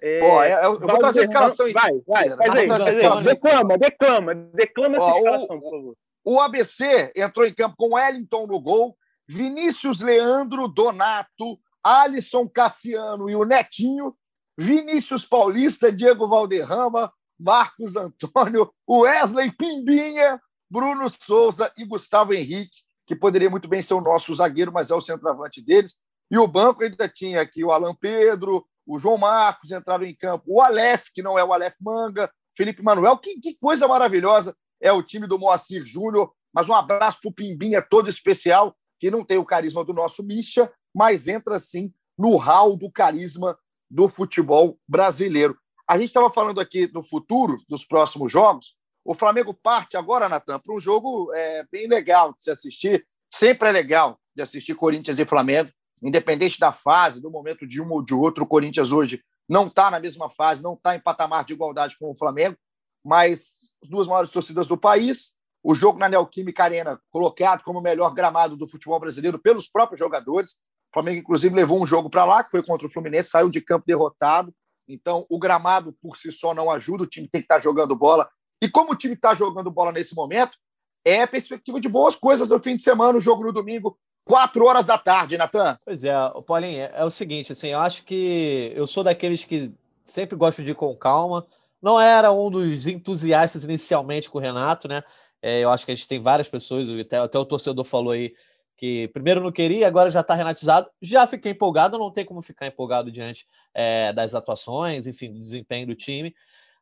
[SPEAKER 5] É, oh, eu, eu vou trazer a escalação
[SPEAKER 6] Vai, vai, faz aí, faz aí. Declama, declama, declama essa escalação, por favor.
[SPEAKER 5] O ABC entrou em campo com Wellington no gol, Vinícius Leandro Donato, Alisson Cassiano e o Netinho, Vinícius Paulista, Diego Valderrama, Marcos Antônio, Wesley Pimbinha, Bruno Souza e Gustavo Henrique, que poderia muito bem ser o nosso zagueiro, mas é o centroavante deles. E o banco ainda tinha aqui o Alan Pedro, o João Marcos entraram em campo, o Aleph, que não é o Aleph Manga, Felipe Manuel. Que, que coisa maravilhosa é o time do Moacir Júnior. Mas um abraço para o Pimbinha todo especial que não tem o carisma do nosso Misha, mas entra sim no hall do carisma do futebol brasileiro. A gente estava falando aqui do futuro, dos próximos jogos. O Flamengo parte agora, Natan, para um jogo é, bem legal de se assistir. Sempre é legal de assistir Corinthians e Flamengo, independente da fase, do momento de um ou de outro. O Corinthians hoje não está na mesma fase, não está em patamar de igualdade com o Flamengo, mas as duas maiores torcidas do país. O jogo na Neoquímica Arena, colocado como o melhor gramado do futebol brasileiro pelos próprios jogadores. O Flamengo, inclusive, levou um jogo para lá, que foi contra o Fluminense, saiu de campo derrotado. Então, o gramado por si só não ajuda, o time tem que estar tá jogando bola. E como o time está jogando bola nesse momento, é perspectiva de boas coisas no fim de semana, o jogo no domingo, quatro horas da tarde, Natan.
[SPEAKER 8] Pois é, Paulinho, é, é o seguinte, assim, eu acho que eu sou daqueles que sempre gosto de ir com calma. Não era um dos entusiastas inicialmente com o Renato, né? É, eu acho que a gente tem várias pessoas, até, até o torcedor falou aí que primeiro não queria, agora já está renatizado. Já fiquei empolgado, não tem como ficar empolgado diante é, das atuações, enfim, do desempenho do time.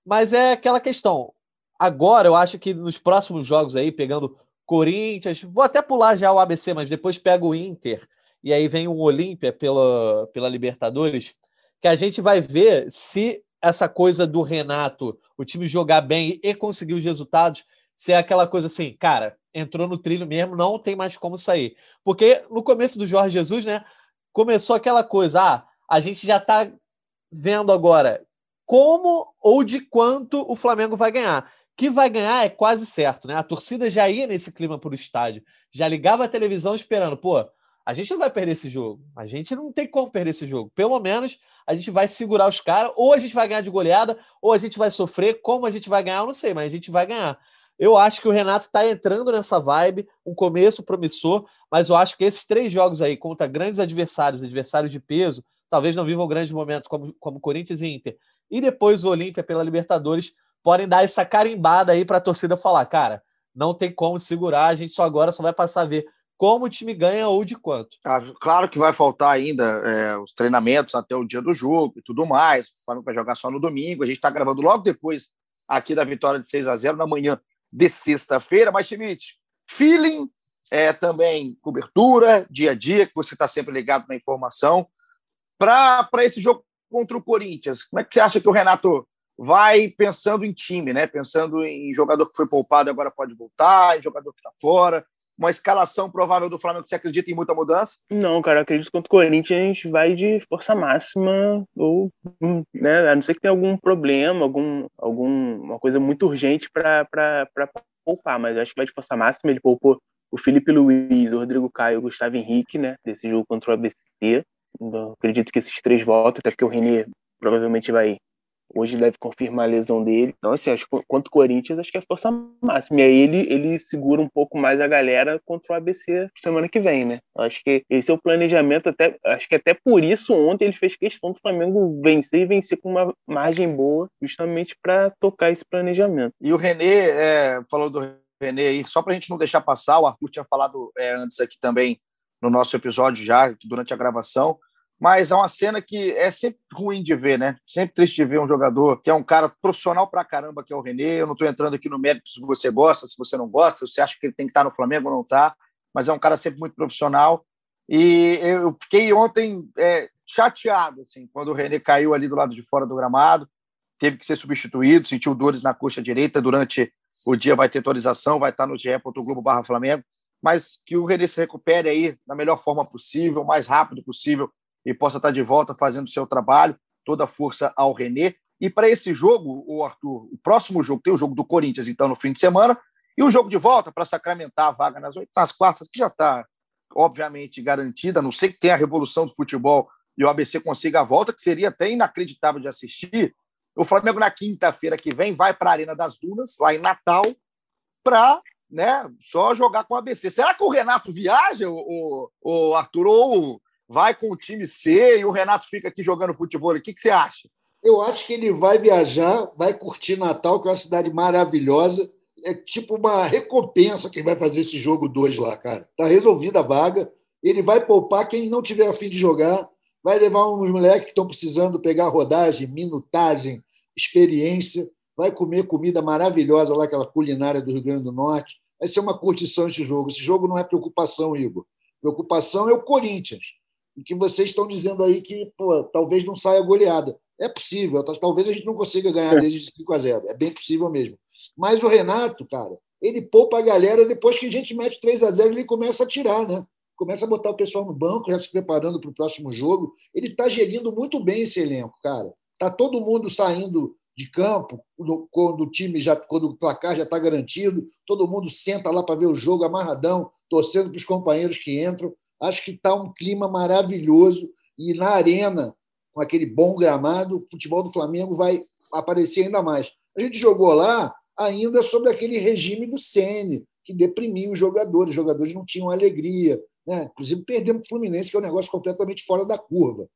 [SPEAKER 8] Mas é aquela questão. Agora, eu acho que nos próximos jogos aí, pegando Corinthians, vou até pular já o ABC, mas depois pego o Inter e aí vem o Olímpia pela, pela Libertadores, que a gente vai ver se essa coisa do Renato, o time jogar bem e conseguir os resultados, se é aquela coisa assim, cara, entrou no trilho mesmo, não tem mais como sair. Porque no começo do Jorge Jesus, né, começou aquela coisa, ah, a gente já tá vendo agora como ou de quanto o Flamengo vai ganhar. Que vai ganhar é quase certo, né? A torcida já ia nesse clima para o estádio, já ligava a televisão esperando, pô, a gente não vai perder esse jogo. A gente não tem como perder esse jogo. Pelo menos a gente vai segurar os caras, ou a gente vai ganhar de goleada, ou a gente vai sofrer. Como a gente vai ganhar, eu não sei, mas a gente vai ganhar. Eu acho que o Renato está entrando nessa vibe, um começo promissor, mas eu acho que esses três jogos aí contra grandes adversários, adversários de peso, talvez não vivam grandes momentos como, como Corinthians e Inter, e depois o Olímpia pela Libertadores, podem dar essa carimbada aí para a torcida falar, cara, não tem como segurar, a gente só agora só vai passar a ver como o time ganha ou de quanto.
[SPEAKER 5] Ah, claro que vai faltar ainda é, os treinamentos até o dia do jogo e tudo mais. O Flamengo vai jogar só no domingo. A gente está gravando logo depois aqui da vitória de 6 a 0 na manhã de sexta-feira. Mas, Schmidt, feeling, é, também cobertura, dia a dia, que você está sempre ligado na informação. Para esse jogo contra o Corinthians, como é que você acha que o Renato vai pensando em time, né? Pensando em jogador que foi poupado e agora pode voltar, em jogador que está fora, uma escalação provável do Flamengo, você acredita em muita mudança?
[SPEAKER 6] Não, cara, acredito que contra o Corinthians vai de força máxima, ou, né, a não ser que tenha algum problema, algum, alguma coisa muito urgente para poupar, mas acho que vai de força máxima. Ele poupou o Felipe Luiz, o Rodrigo Caio, o Gustavo Henrique, né, desse jogo contra o ABC. Então, acredito que esses três votos, até porque o Renê provavelmente vai Hoje deve confirmar a lesão dele. Então, assim, acho que Corinthians, acho que é força máxima. E aí ele, ele segura um pouco mais a galera contra o ABC semana que vem, né? Acho que esse é o planejamento, até, acho que até por isso ontem ele fez questão do Flamengo vencer e vencer com uma margem boa, justamente para tocar esse planejamento.
[SPEAKER 5] E o Renê, é, falou do Renê aí, só para a gente não deixar passar, o Arthur tinha falado é, antes aqui também no nosso episódio já, durante a gravação, mas é uma cena que é sempre ruim de ver, né? Sempre triste de ver um jogador que é um cara profissional pra caramba, que é o Renê. Eu não estou entrando aqui no mérito se você gosta, se você não gosta, se você acha que ele tem que estar no Flamengo ou não está, mas é um cara sempre muito profissional. E eu fiquei ontem é, chateado, assim, quando o Renê caiu ali do lado de fora do gramado, teve que ser substituído, sentiu dores na coxa direita durante o dia, vai ter atualização, vai estar no ge.globo barra Flamengo, mas que o Renê se recupere aí da melhor forma possível, o mais rápido possível, e possa estar de volta fazendo o seu trabalho. Toda a força ao Renê. E para esse jogo, o Arthur, o próximo jogo tem o jogo do Corinthians, então, no fim de semana, e o jogo de volta para sacramentar a vaga nas oito, nas quartas, que já está, obviamente, garantida, a não sei que tenha a revolução do futebol e o ABC consiga a volta, que seria até inacreditável de assistir. O Flamengo, na quinta-feira que vem, vai para a Arena das Dunas, lá em Natal, para né, só jogar com o ABC. Será que o Renato viaja, o, o Arthur, ou vai com o time C e o Renato fica aqui jogando futebol. O que, que você acha?
[SPEAKER 7] Eu acho que ele vai viajar, vai curtir Natal, que é uma cidade maravilhosa. É tipo uma recompensa quem vai fazer esse jogo 2 lá, cara. Tá resolvida a vaga. Ele vai poupar quem não tiver a fim de jogar. Vai levar uns moleques que estão precisando pegar rodagem, minutagem, experiência. Vai comer comida maravilhosa lá, aquela culinária do Rio Grande do Norte. Vai ser uma curtição esse jogo. Esse jogo não é preocupação, Igor. Preocupação é o Corinthians que vocês estão dizendo aí que pô, talvez não saia goleada. É possível, talvez a gente não consiga ganhar é. desde 5 a 0. É bem possível mesmo. Mas o Renato, cara, ele poupa a galera depois que a gente mete 3 a 0 ele começa a tirar, né? começa a botar o pessoal no banco, já se preparando para o próximo jogo. Ele está gerindo muito bem esse elenco, cara. Tá todo mundo saindo de campo quando o time já, quando o placar já está garantido, todo mundo senta lá para ver o jogo amarradão, torcendo para os companheiros que entram. Acho que está um clima maravilhoso e na arena, com aquele bom gramado, o futebol do Flamengo vai aparecer ainda mais. A gente jogou lá ainda sobre aquele regime do Sene, que deprimia os jogadores, os jogadores não tinham alegria. Né? Inclusive, perdemos o Fluminense, que é um negócio completamente fora da curva.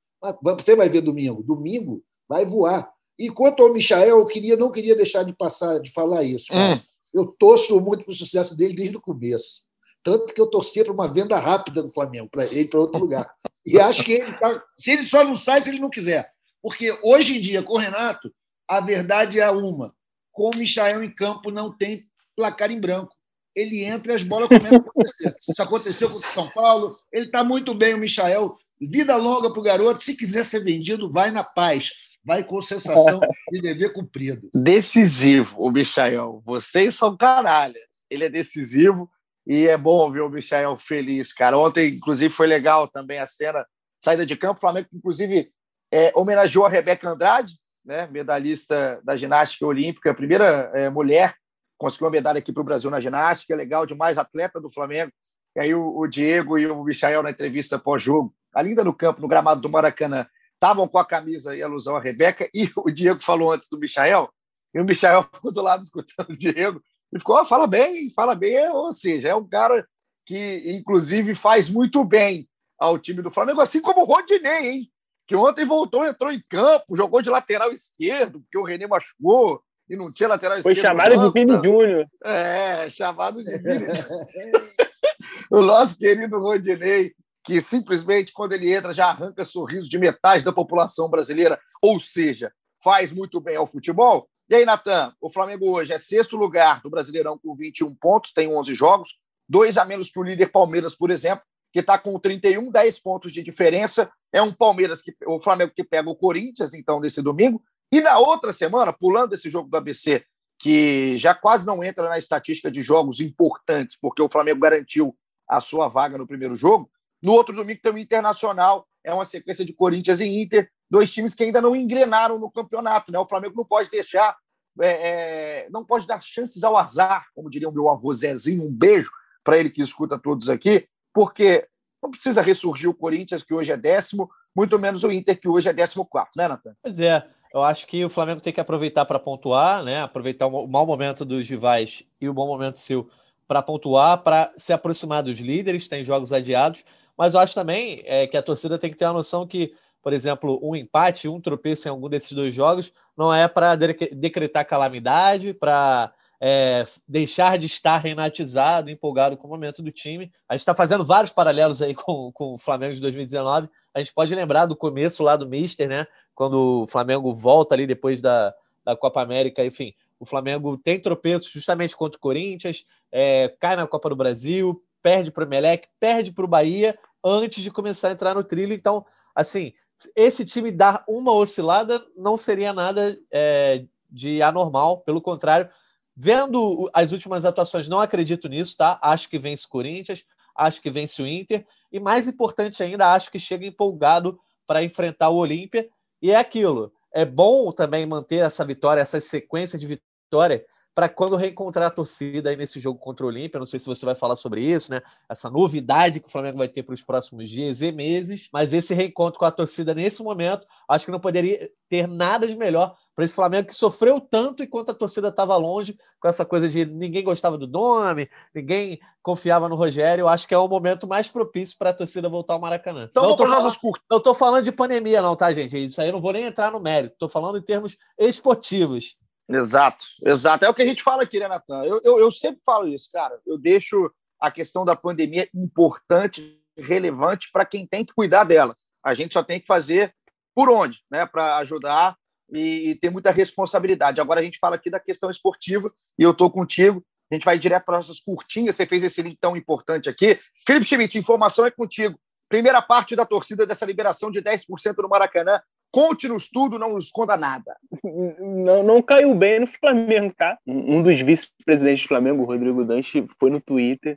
[SPEAKER 7] Mas você vai ver domingo. Domingo vai voar. E quanto ao Michael, eu queria, não queria deixar de passar de falar isso. Hum. Eu torço muito para o sucesso dele desde o começo. Tanto que eu torcia para uma venda rápida do Flamengo, para ele para outro lugar. E acho que ele tá. Se ele só não sai se ele não quiser. Porque hoje em dia, com o Renato, a verdade é uma. Com o Michael em campo, não tem placar em branco. Ele entra e as bolas começam a acontecer. Isso aconteceu com o São Paulo. Ele está muito bem, o Michael. Vida longa para o garoto. Se quiser ser vendido, vai na paz vai com sensação de dever cumprido.
[SPEAKER 5] Decisivo, o Michael. Vocês são canalhas. Ele é decisivo e é bom ver o Michael feliz, cara. Ontem, inclusive, foi legal também a cena, saída de campo. O Flamengo, inclusive, é, homenageou a Rebeca Andrade, né, medalhista da ginástica olímpica, a primeira é, mulher conseguiu uma medalha aqui para o Brasil na ginástica, legal demais, atleta do Flamengo. E aí o, o Diego e o Michael na entrevista pós-jogo, ainda no campo, no gramado do Maracanã, estavam com a camisa e alusão à Rebeca, e o Diego falou antes do Michael, e o Michael ficou do lado escutando o Diego, e ficou, fala bem, fala bem, ou seja, é um cara que, inclusive, faz muito bem ao time do Flamengo, assim como o Rodinei, hein? Que ontem voltou, entrou em campo, jogou de lateral esquerdo, porque o René machucou e não tinha lateral
[SPEAKER 6] Foi
[SPEAKER 5] esquerdo.
[SPEAKER 6] Foi chamado de Vini Júnior.
[SPEAKER 5] É, chamado de Vini. o nosso querido Rodinei que simplesmente, quando ele entra, já arranca sorriso de metade da população brasileira, ou seja, faz muito bem ao futebol. E aí, Natan, o Flamengo hoje é sexto lugar do Brasileirão com 21 pontos, tem 11 jogos, dois a menos que o líder Palmeiras, por exemplo, que está com 31, 10 pontos de diferença. É um Palmeiras que o Flamengo que pega o Corinthians, então, nesse domingo. E na outra semana, pulando esse jogo do ABC, que já quase não entra na estatística de jogos importantes, porque o Flamengo garantiu a sua vaga no primeiro jogo, no outro domingo tem o Internacional, é uma sequência de Corinthians e Inter, dois times que ainda não engrenaram no campeonato. Né? O Flamengo não pode deixar, é, é, não pode dar chances ao azar, como diria o meu avô Zezinho, um beijo para ele que escuta todos aqui, porque não precisa ressurgir o Corinthians, que hoje é décimo, muito menos o Inter, que hoje é décimo quarto, né, Natan?
[SPEAKER 8] Pois é, eu acho que o Flamengo tem que aproveitar para pontuar, né? Aproveitar o mau momento dos rivais e o bom momento seu para pontuar, para se aproximar dos líderes, tem jogos adiados, mas eu acho também é, que a torcida tem que ter a noção que, por exemplo, um empate, um tropeço em algum desses dois jogos não é para decretar calamidade, para é, deixar de estar renatizado, empolgado com o momento do time. A gente está fazendo vários paralelos aí com, com o Flamengo de 2019. A gente pode lembrar do começo lá do Mister, né? Quando o Flamengo volta ali depois da, da Copa América, enfim. O Flamengo tem tropeço justamente contra o Corinthians, é, cai na Copa do Brasil, perde para o Emelec, perde para o Bahia, antes de começar a entrar no trilho. Então, assim, esse time dar uma oscilada não seria nada é, de anormal, pelo contrário. Vendo as últimas atuações, não acredito nisso, tá? Acho que vence o Corinthians, acho que vence o Inter, e mais importante ainda, acho que chega empolgado para enfrentar o Olímpia. E é aquilo. É bom também manter essa vitória, essa sequência de vitória, para quando reencontrar a torcida aí nesse jogo contra o Olímpia. Não sei se você vai falar sobre isso, né? Essa novidade que o Flamengo vai ter para os próximos dias e meses. Mas esse reencontro com a torcida nesse momento, acho que não poderia ter nada de melhor para esse Flamengo que sofreu tanto enquanto a torcida estava longe, com essa coisa de ninguém gostava do nome, ninguém confiava no Rogério. Acho que é o momento mais propício para a torcida voltar ao Maracanã.
[SPEAKER 5] Então,
[SPEAKER 8] não
[SPEAKER 5] estou falando,
[SPEAKER 8] não falando de pandemia, não, tá, gente? Isso aí eu não vou nem entrar no mérito. Estou falando em termos esportivos.
[SPEAKER 5] Exato, exato. É o que a gente fala aqui, né, Natan? Eu, eu, eu sempre falo isso, cara. Eu deixo a questão da pandemia importante, relevante para quem tem que cuidar dela. A gente só tem que fazer por onde, né, para ajudar e, e, ter muita responsabilidade. Agora a gente fala aqui da questão esportiva e eu estou contigo. A gente vai direto para nossas curtinhas. Você fez esse link tão importante aqui. Felipe Schmidt, informação é contigo. Primeira parte da torcida dessa liberação de 10% no Maracanã Conte-nos tudo, não nos esconda nada.
[SPEAKER 6] Não, não caiu bem no Flamengo, tá? Um dos vice-presidentes do Flamengo, Rodrigo Danche, foi no Twitter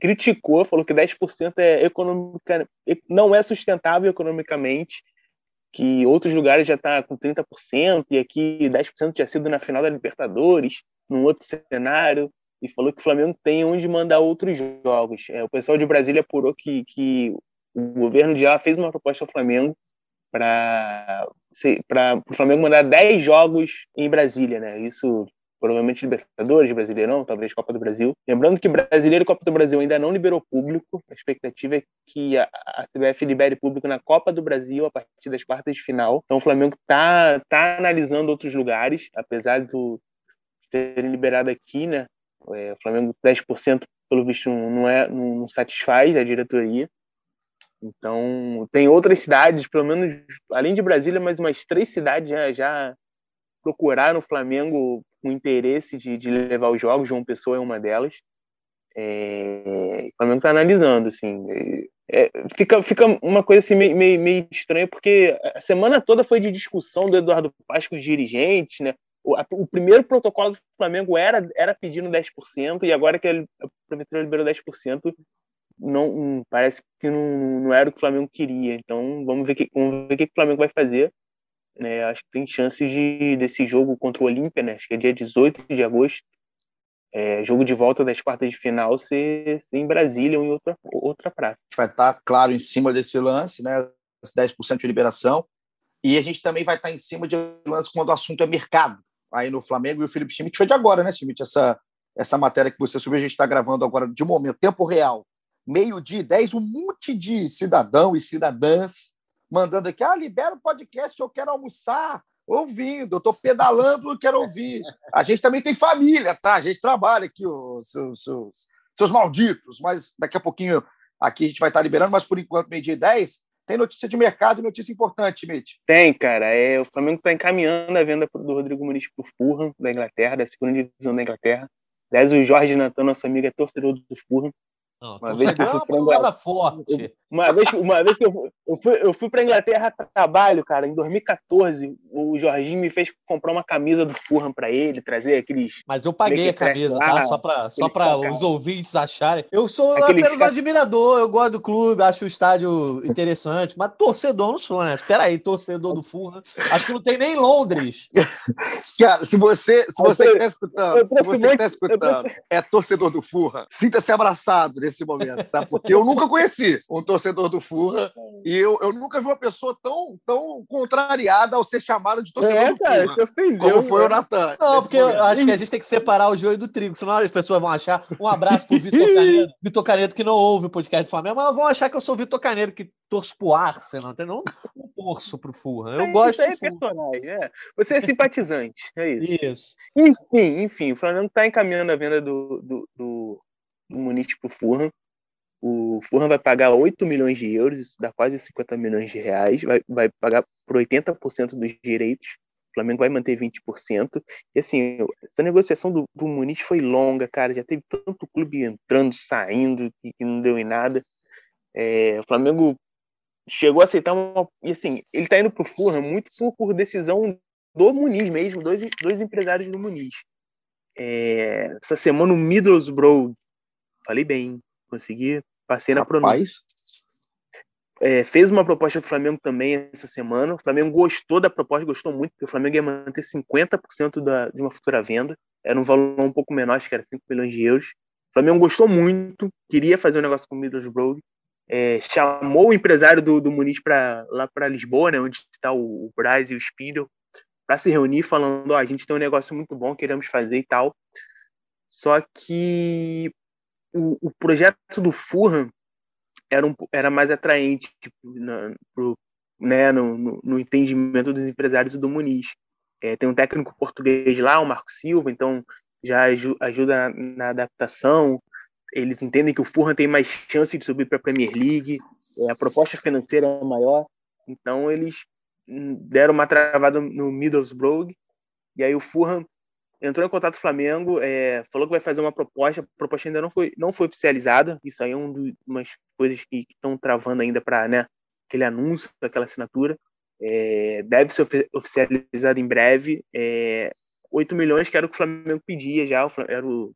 [SPEAKER 6] criticou, falou que 10% é econômica, não é sustentável economicamente, que outros lugares já está com 30%, e aqui 10% tinha sido na final da Libertadores, num outro cenário, e falou que o Flamengo tem onde mandar outros jogos. É, o pessoal de Brasília apurou que, que o governo já fez uma proposta ao Flamengo para o Flamengo mandar 10 jogos em Brasília, né? Isso provavelmente Libertadores, Brasileirão, talvez Copa do Brasil. Lembrando que Brasileiro e Copa do Brasil ainda não liberou público. A expectativa é que a, a CBF libere público na Copa do Brasil a partir das quartas de final. Então o Flamengo está tá analisando outros lugares, apesar do terem liberado aqui, né? É, o Flamengo 10% pelo visto não é não, satisfaz a diretoria. Então, tem outras cidades, pelo menos além de Brasília, mais umas três cidades já, já procuraram o Flamengo com interesse de, de levar os jogos. João Pessoa é uma delas. É, o Flamengo está analisando, assim. É, fica, fica uma coisa assim meio, meio, meio, estranha, porque a semana toda foi de discussão do Eduardo Paz com os dirigentes, né? O, a, o, primeiro protocolo do Flamengo era, era pedindo 10%, e agora que a Prefeitura liberou 10%, não parece que não, não era o que o Flamengo queria. Então vamos ver que vamos ver o que o Flamengo vai fazer. É, acho que tem chances de desse jogo contra o Olímpia, né? Acho que é dia 18 de agosto. É, jogo de volta das quartas de final ser, ser em Brasília ou em outra, outra praça.
[SPEAKER 5] Vai estar, claro, em cima desse lance, né? 10% de liberação. E a gente também vai estar em cima de lance quando o assunto é mercado. Aí no Flamengo e o Felipe Schmidt foi de agora, né, Schmidt? Essa, essa matéria que você subiu, a gente está gravando agora de momento, tempo real meio-dia e dez, um monte de cidadão e cidadãs mandando aqui, ah, libera o podcast, eu quero almoçar, ouvindo, eu estou pedalando, eu quero ouvir. A gente também tem família, tá? A gente trabalha aqui, os seus, seus, seus malditos, mas daqui a pouquinho aqui a gente vai estar liberando, mas por enquanto, meio-dia e dez, tem notícia de mercado e notícia importante, Mitch.
[SPEAKER 6] Tem, cara. É, o Flamengo está encaminhando a venda do Rodrigo Muniz para o Fulham, da Inglaterra, da segunda divisão da Inglaterra. Aliás, o Jorge Natan, nosso amigo, é torcedor do Fulham.
[SPEAKER 8] Não, uma vez que eu fui é uma forte.
[SPEAKER 6] Uma vez, uma vez que eu fui, eu fui, eu fui para Inglaterra a trabalho, cara, em 2014, o Jorginho me fez comprar uma camisa do Fulham para ele, trazer aqueles.
[SPEAKER 8] Mas eu paguei a camisa, tá? Só para só pra os ouvintes acharem. Eu sou aqueles apenas admirador, eu gosto do clube, acho o estádio interessante, mas torcedor não sou, né? Espera aí, torcedor do Fulham. Acho que não tem nem em Londres.
[SPEAKER 5] Cara, se você, se você está escutando, se você está escutando, é torcedor do Fulham, sinta-se abraçado nesse momento, tá? Porque eu nunca conheci um torcedor do Furra e eu, eu nunca vi uma pessoa tão, tão contrariada ao ser chamada de torcedor
[SPEAKER 6] é,
[SPEAKER 5] do
[SPEAKER 6] cara,
[SPEAKER 5] Furra,
[SPEAKER 6] ofendeu,
[SPEAKER 5] como foi
[SPEAKER 6] né?
[SPEAKER 5] o Natan.
[SPEAKER 8] Não, porque momento. eu acho que a gente tem que separar o joio do trigo, senão as pessoas vão achar um abraço pro Vitor Canedo, Vitor Canedo que não ouve o podcast do Flamengo, mas vão achar que eu sou o Vitor Canedo que torço pro Arsenal, entendeu? Não torço pro Furra. Eu
[SPEAKER 6] é,
[SPEAKER 8] gosto
[SPEAKER 6] isso
[SPEAKER 8] do
[SPEAKER 6] é personagem, é. Você é simpatizante, é isso.
[SPEAKER 8] Isso.
[SPEAKER 6] Enfim, enfim, o Flamengo está encaminhando a venda do, do, do, do Muniz pro Fulham. O Fulham vai pagar 8 milhões de euros, isso dá quase 50 milhões de reais, vai, vai pagar por 80% dos direitos, o Flamengo vai manter 20%. E assim, essa negociação do, do Muniz foi longa, cara, já teve tanto clube entrando, saindo, que, que não deu em nada. É, o Flamengo chegou a aceitar uma. E assim, ele tá indo pro Fulham muito por, por decisão do Muniz mesmo, dois, dois empresários do Muniz. É, essa semana o Middlesbrough, falei bem, consegui Passei na pronúncia. É, fez uma proposta para o Flamengo também essa semana. O Flamengo gostou da proposta, gostou muito, porque o Flamengo ia manter 50% da, de uma futura venda. Era um valor um pouco menor, acho que era 5 milhões de euros. O Flamengo gostou muito, queria fazer um negócio com o Middlesbrough. É, chamou o empresário do, do Muniz para lá para Lisboa, né, onde está o, o Braz e o Spindle, para se reunir, falando: oh, a gente tem um negócio muito bom, queremos fazer e tal. Só que o, o projeto do Fulham era, um, era mais atraente tipo, na, pro, né, no, no, no, entendimento dos empresários do Muniz. É, tem um técnico português lá, o Marco Silva, então já ajuda na, na adaptação. Eles entendem que o Fulham tem mais chance de subir para a Premier League, é, a proposta financeira é maior, então eles hum, deram uma travada no Middlesbrough, e aí o Fulham entrou em contato com o Flamengo, é, falou que vai fazer uma proposta, a proposta ainda não foi, não foi oficializada, isso aí é uma das coisas que estão travando ainda para né, aquele anúncio, aquela assinatura. É, deve ser oficializado em breve. É, 8 milhões que era o que o Flamengo pedia já, era o, o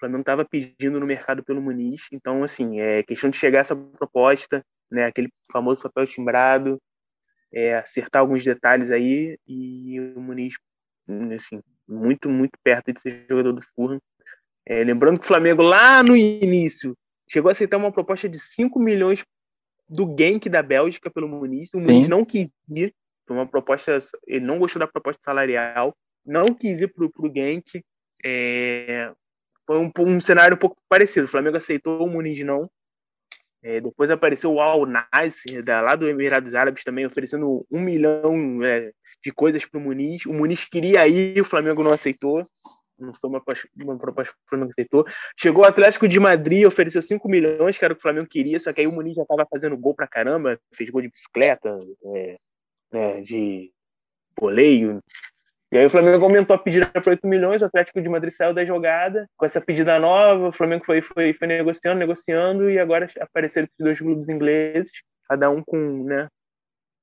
[SPEAKER 6] Flamengo estava pedindo no mercado pelo Muniz. Então, assim, é questão de chegar essa proposta, né? Aquele famoso papel timbrado, é, acertar alguns detalhes aí e o Muniz, assim, muito, muito perto de ser jogador do Fulham. É, lembrando que o Flamengo lá no início chegou a aceitar uma proposta de 5 milhões do Genk da Bélgica pelo Muniz. O Muniz não quis ir, foi uma proposta, ele não gostou da proposta salarial, não quis ir para o Genk. É, foi um, um, cenário um pouco parecido. O Flamengo aceitou, o Muniz não. É, depois apareceu o Al Nasser, lá do Emirados Árabes, também oferecendo um milhão é, de coisas para o Muniz. O Muniz queria ir, o Flamengo não aceitou. Não foi uma, uma proposta que o Flamengo aceitou. Chegou o Atlético de Madrid, ofereceu 5 milhões, que era o que o Flamengo queria, só que aí o Muniz já estava fazendo gol pra caramba, fez gol de bicicleta, é, né, de voleio. E aí o Flamengo aumentou a pedida para 8 milhões, o Atlético de Madrid saiu da jogada com essa pedida nova, o Flamengo foi, foi, foi negociando, negociando, e agora apareceram esses dois clubes ingleses, cada um com, né,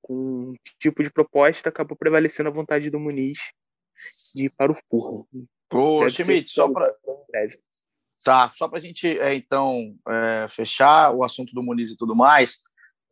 [SPEAKER 6] com um tipo de proposta, acabou prevalecendo a vontade do Muniz de ir para o Furro.
[SPEAKER 5] Ô, Schmidt, só para tá, só para a gente é, então é, fechar o assunto do Muniz e tudo mais,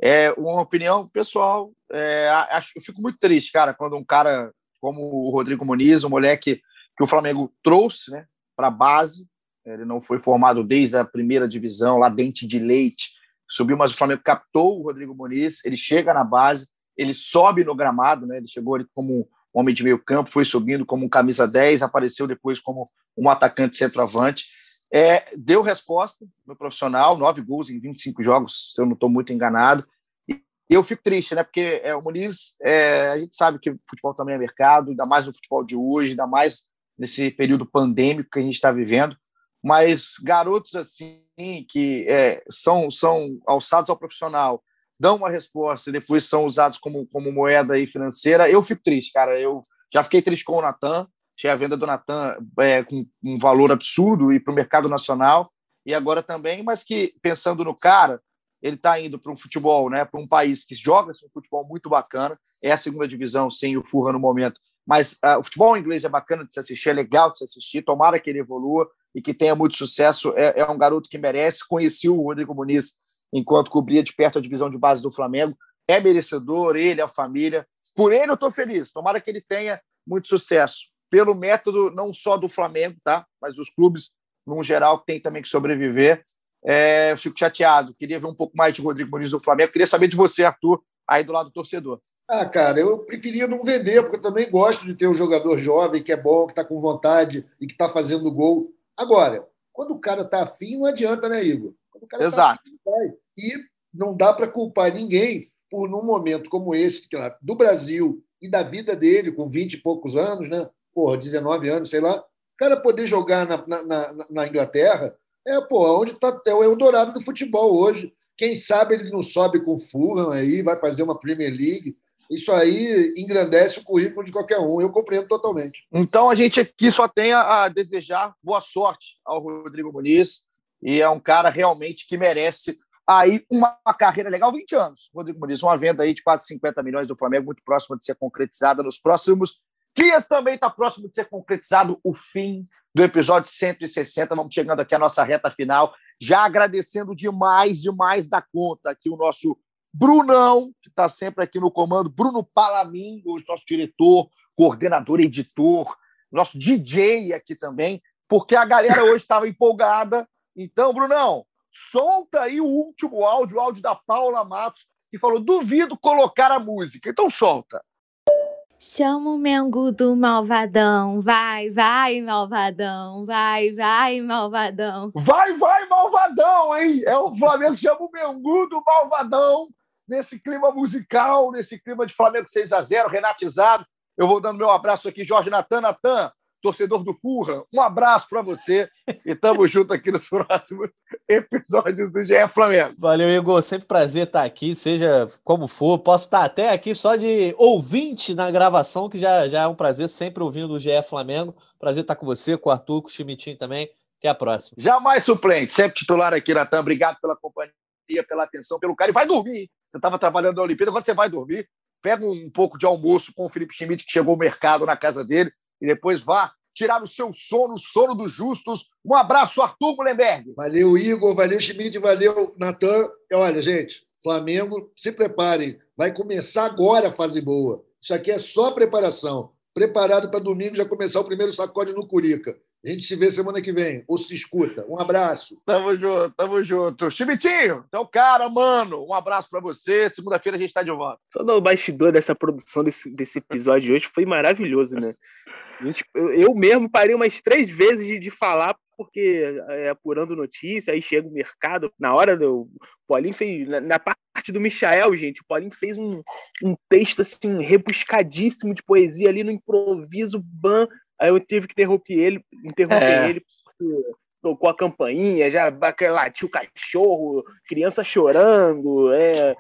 [SPEAKER 5] é uma opinião pessoal. É, acho, eu fico muito triste, cara, quando um cara como o Rodrigo Muniz, um moleque que o Flamengo trouxe né, para a base. Ele não foi formado desde a primeira divisão, lá dente de leite, subiu, mas o Flamengo captou o Rodrigo Muniz. Ele chega na base, ele sobe no gramado, né, ele chegou ali como um homem de meio campo, foi subindo como um camisa 10, apareceu depois como um atacante centroavante. É, deu resposta no profissional, nove gols em 25 jogos, se eu não estou muito enganado. E eu fico triste, né? Porque é, o Muniz, é, a gente sabe que o futebol também é mercado, ainda mais no futebol de hoje, ainda mais nesse período pandêmico que a gente está vivendo. Mas garotos assim, que é, são, são alçados ao profissional, dão uma resposta e depois são usados como, como moeda aí financeira, eu fico triste, cara. Eu já fiquei triste com o Natan, tinha a venda do Natan é, com um valor absurdo e para o mercado nacional, e agora também, mas que pensando no cara, ele está indo para um futebol, né, para um país que joga um futebol muito bacana, é a segunda divisão sem o Furra no momento, mas uh, o futebol inglês é bacana de se assistir, é legal de se assistir, tomara que ele evolua e que tenha muito sucesso, é, é um garoto que merece, conheci o Rodrigo Muniz enquanto cobria de perto a divisão de base do Flamengo, é merecedor, ele, a família, por ele eu estou feliz, tomara que ele tenha muito sucesso, pelo método não só do Flamengo, tá, mas dos clubes no geral que tem também que sobreviver, é, fico chateado. Queria ver um pouco mais de Rodrigo Muniz do Flamengo. Queria saber de você, Arthur, aí do lado do torcedor.
[SPEAKER 7] Ah, cara, eu preferia não vender, porque eu também gosto de ter um jogador jovem que é bom, que está com vontade e que está fazendo gol. Agora, quando o cara está afim, não adianta, né, Igor? Quando o cara
[SPEAKER 5] Exato.
[SPEAKER 7] Tá afim. E não dá para culpar ninguém por, num momento como esse, do Brasil e da vida dele, com 20 e poucos anos, né? Porra, 19 anos, sei lá, o cara poder jogar na, na, na, na Inglaterra é, pô, onde está é o Eldorado do futebol hoje. Quem sabe ele não sobe com o Fulham aí, vai fazer uma Premier League. Isso aí engrandece o currículo de qualquer um. Eu compreendo totalmente.
[SPEAKER 5] Então a gente aqui só tem a desejar boa sorte ao Rodrigo Muniz. E é um cara realmente que merece aí uma carreira legal, 20 anos. Rodrigo Muniz, uma venda aí de quase 50 milhões do Flamengo, muito próxima de ser concretizada nos próximos dias. Também está próximo de ser concretizado o fim do episódio 160. Vamos chegando aqui à nossa reta final. Já agradecendo demais, demais da conta aqui o nosso Brunão, que está sempre aqui no comando, Bruno Palamin, o nosso diretor, coordenador, editor, nosso DJ aqui também, porque a galera hoje estava empolgada. Então, Brunão, solta aí o último áudio, o áudio da Paula Matos, que falou: duvido colocar a música. Então, solta.
[SPEAKER 13] Chama o Mengo do malvadão, vai, vai, malvadão, vai, vai, malvadão.
[SPEAKER 5] Vai, vai, malvadão, hein? É o Flamengo que chama o Mengu do malvadão, nesse clima musical, nesse clima de Flamengo 6 a 0 renatizado. Eu vou dando meu abraço aqui, Jorge Natan, Natan, torcedor do Furra, um abraço para você e tamo junto aqui nos próximos episódios do GE Flamengo.
[SPEAKER 8] Valeu, Igor. Sempre prazer estar aqui, seja como for. Posso estar até aqui só de ouvinte na gravação, que já, já é um prazer, sempre ouvindo o GE Flamengo. Prazer estar com você, com o Arthur, com o Chimitinho também. Até a próxima.
[SPEAKER 5] Jamais suplente, sempre titular aqui, Natan. Obrigado pela companhia, pela atenção, pelo cara. E vai dormir. Você estava trabalhando na Olimpíada, agora você vai dormir. Pega um pouco de almoço com o Felipe Schmidt, que chegou ao mercado na casa dele, e depois vá tirar o seu sono, o sono dos justos. Um abraço, Arthur Mullenberg.
[SPEAKER 7] Valeu, Igor. Valeu, Schmidt. Valeu, Natan. Olha, gente, Flamengo, se preparem. Vai começar agora a fase boa. Isso aqui é só preparação. Preparado para domingo já começar o primeiro sacode no Curica. A gente se vê semana que vem. Ou se escuta. Um abraço.
[SPEAKER 5] Tamo junto, tamo junto. Chimitinho, então, cara, mano, um abraço para você. Segunda-feira a gente tá de volta.
[SPEAKER 6] Só no bastidor dessa produção desse, desse episódio de hoje foi maravilhoso, né? Gente, eu, mesmo parei umas três vezes de, de falar, porque é, apurando notícia, aí chega o mercado. Na hora do. O Paulinho fez. Na, na parte do Michael, gente, o Paulinho fez um, um texto assim, rebuscadíssimo de poesia ali no improviso, ban. Aí eu tive que interromper ele, interromper
[SPEAKER 5] É.
[SPEAKER 6] ele, porque tocou a campainha, já latiu o cachorro, criança chorando, é,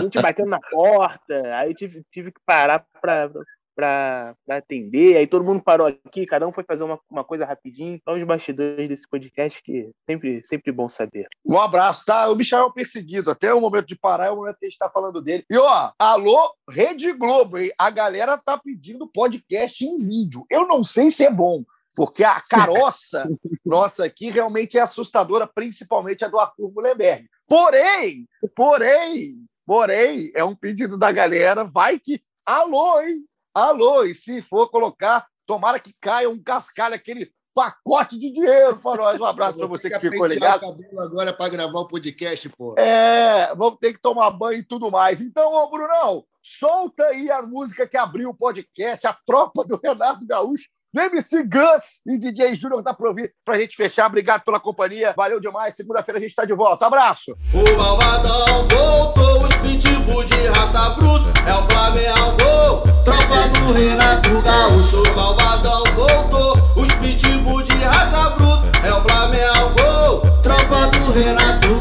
[SPEAKER 6] gente batendo na porta. Aí eu tive, tive que parar pra, pra atender. Aí todo mundo parou aqui, cada um foi fazer uma, uma coisa rapidinho. Então, os bastidores desse podcast que sempre, sempre bom saber.
[SPEAKER 5] Um abraço, tá? O Michel é perseguido. Até o momento de parar é o momento que a gente tá falando dele. E ó, alô, Rede Globo, hein? A galera tá pedindo podcast em vídeo. Eu não sei se é bom, porque a caroça nossa aqui realmente é assustadora, principalmente a do Arthur Mullenberg. Porém, porém, porém, é um pedido da galera. Vai que. Alô, hein? Alô, e se for colocar, tomara que caia um cascalho, aquele pacote de dinheiro para nós. Um abraço para você que ficou ligado.
[SPEAKER 7] cabelo agora para gravar o podcast, pô.
[SPEAKER 5] É, vamos ter que tomar banho e tudo mais. Então, ô Brunão, solta aí a música que abriu o podcast, a tropa do Renato Gaúcho, do MC Gus e DJ Júnior da Provi, pra gente fechar. Obrigado pela companhia. Valeu demais. Segunda-feira a gente tá de volta. Abraço.
[SPEAKER 3] O malvadão voltou, os pitbull de raça bruta. É o Flamengo, tropa do Renato Gaúcho. O malvadão voltou, os pitbull de raça bruta. É o Flamengo, tropa do Renato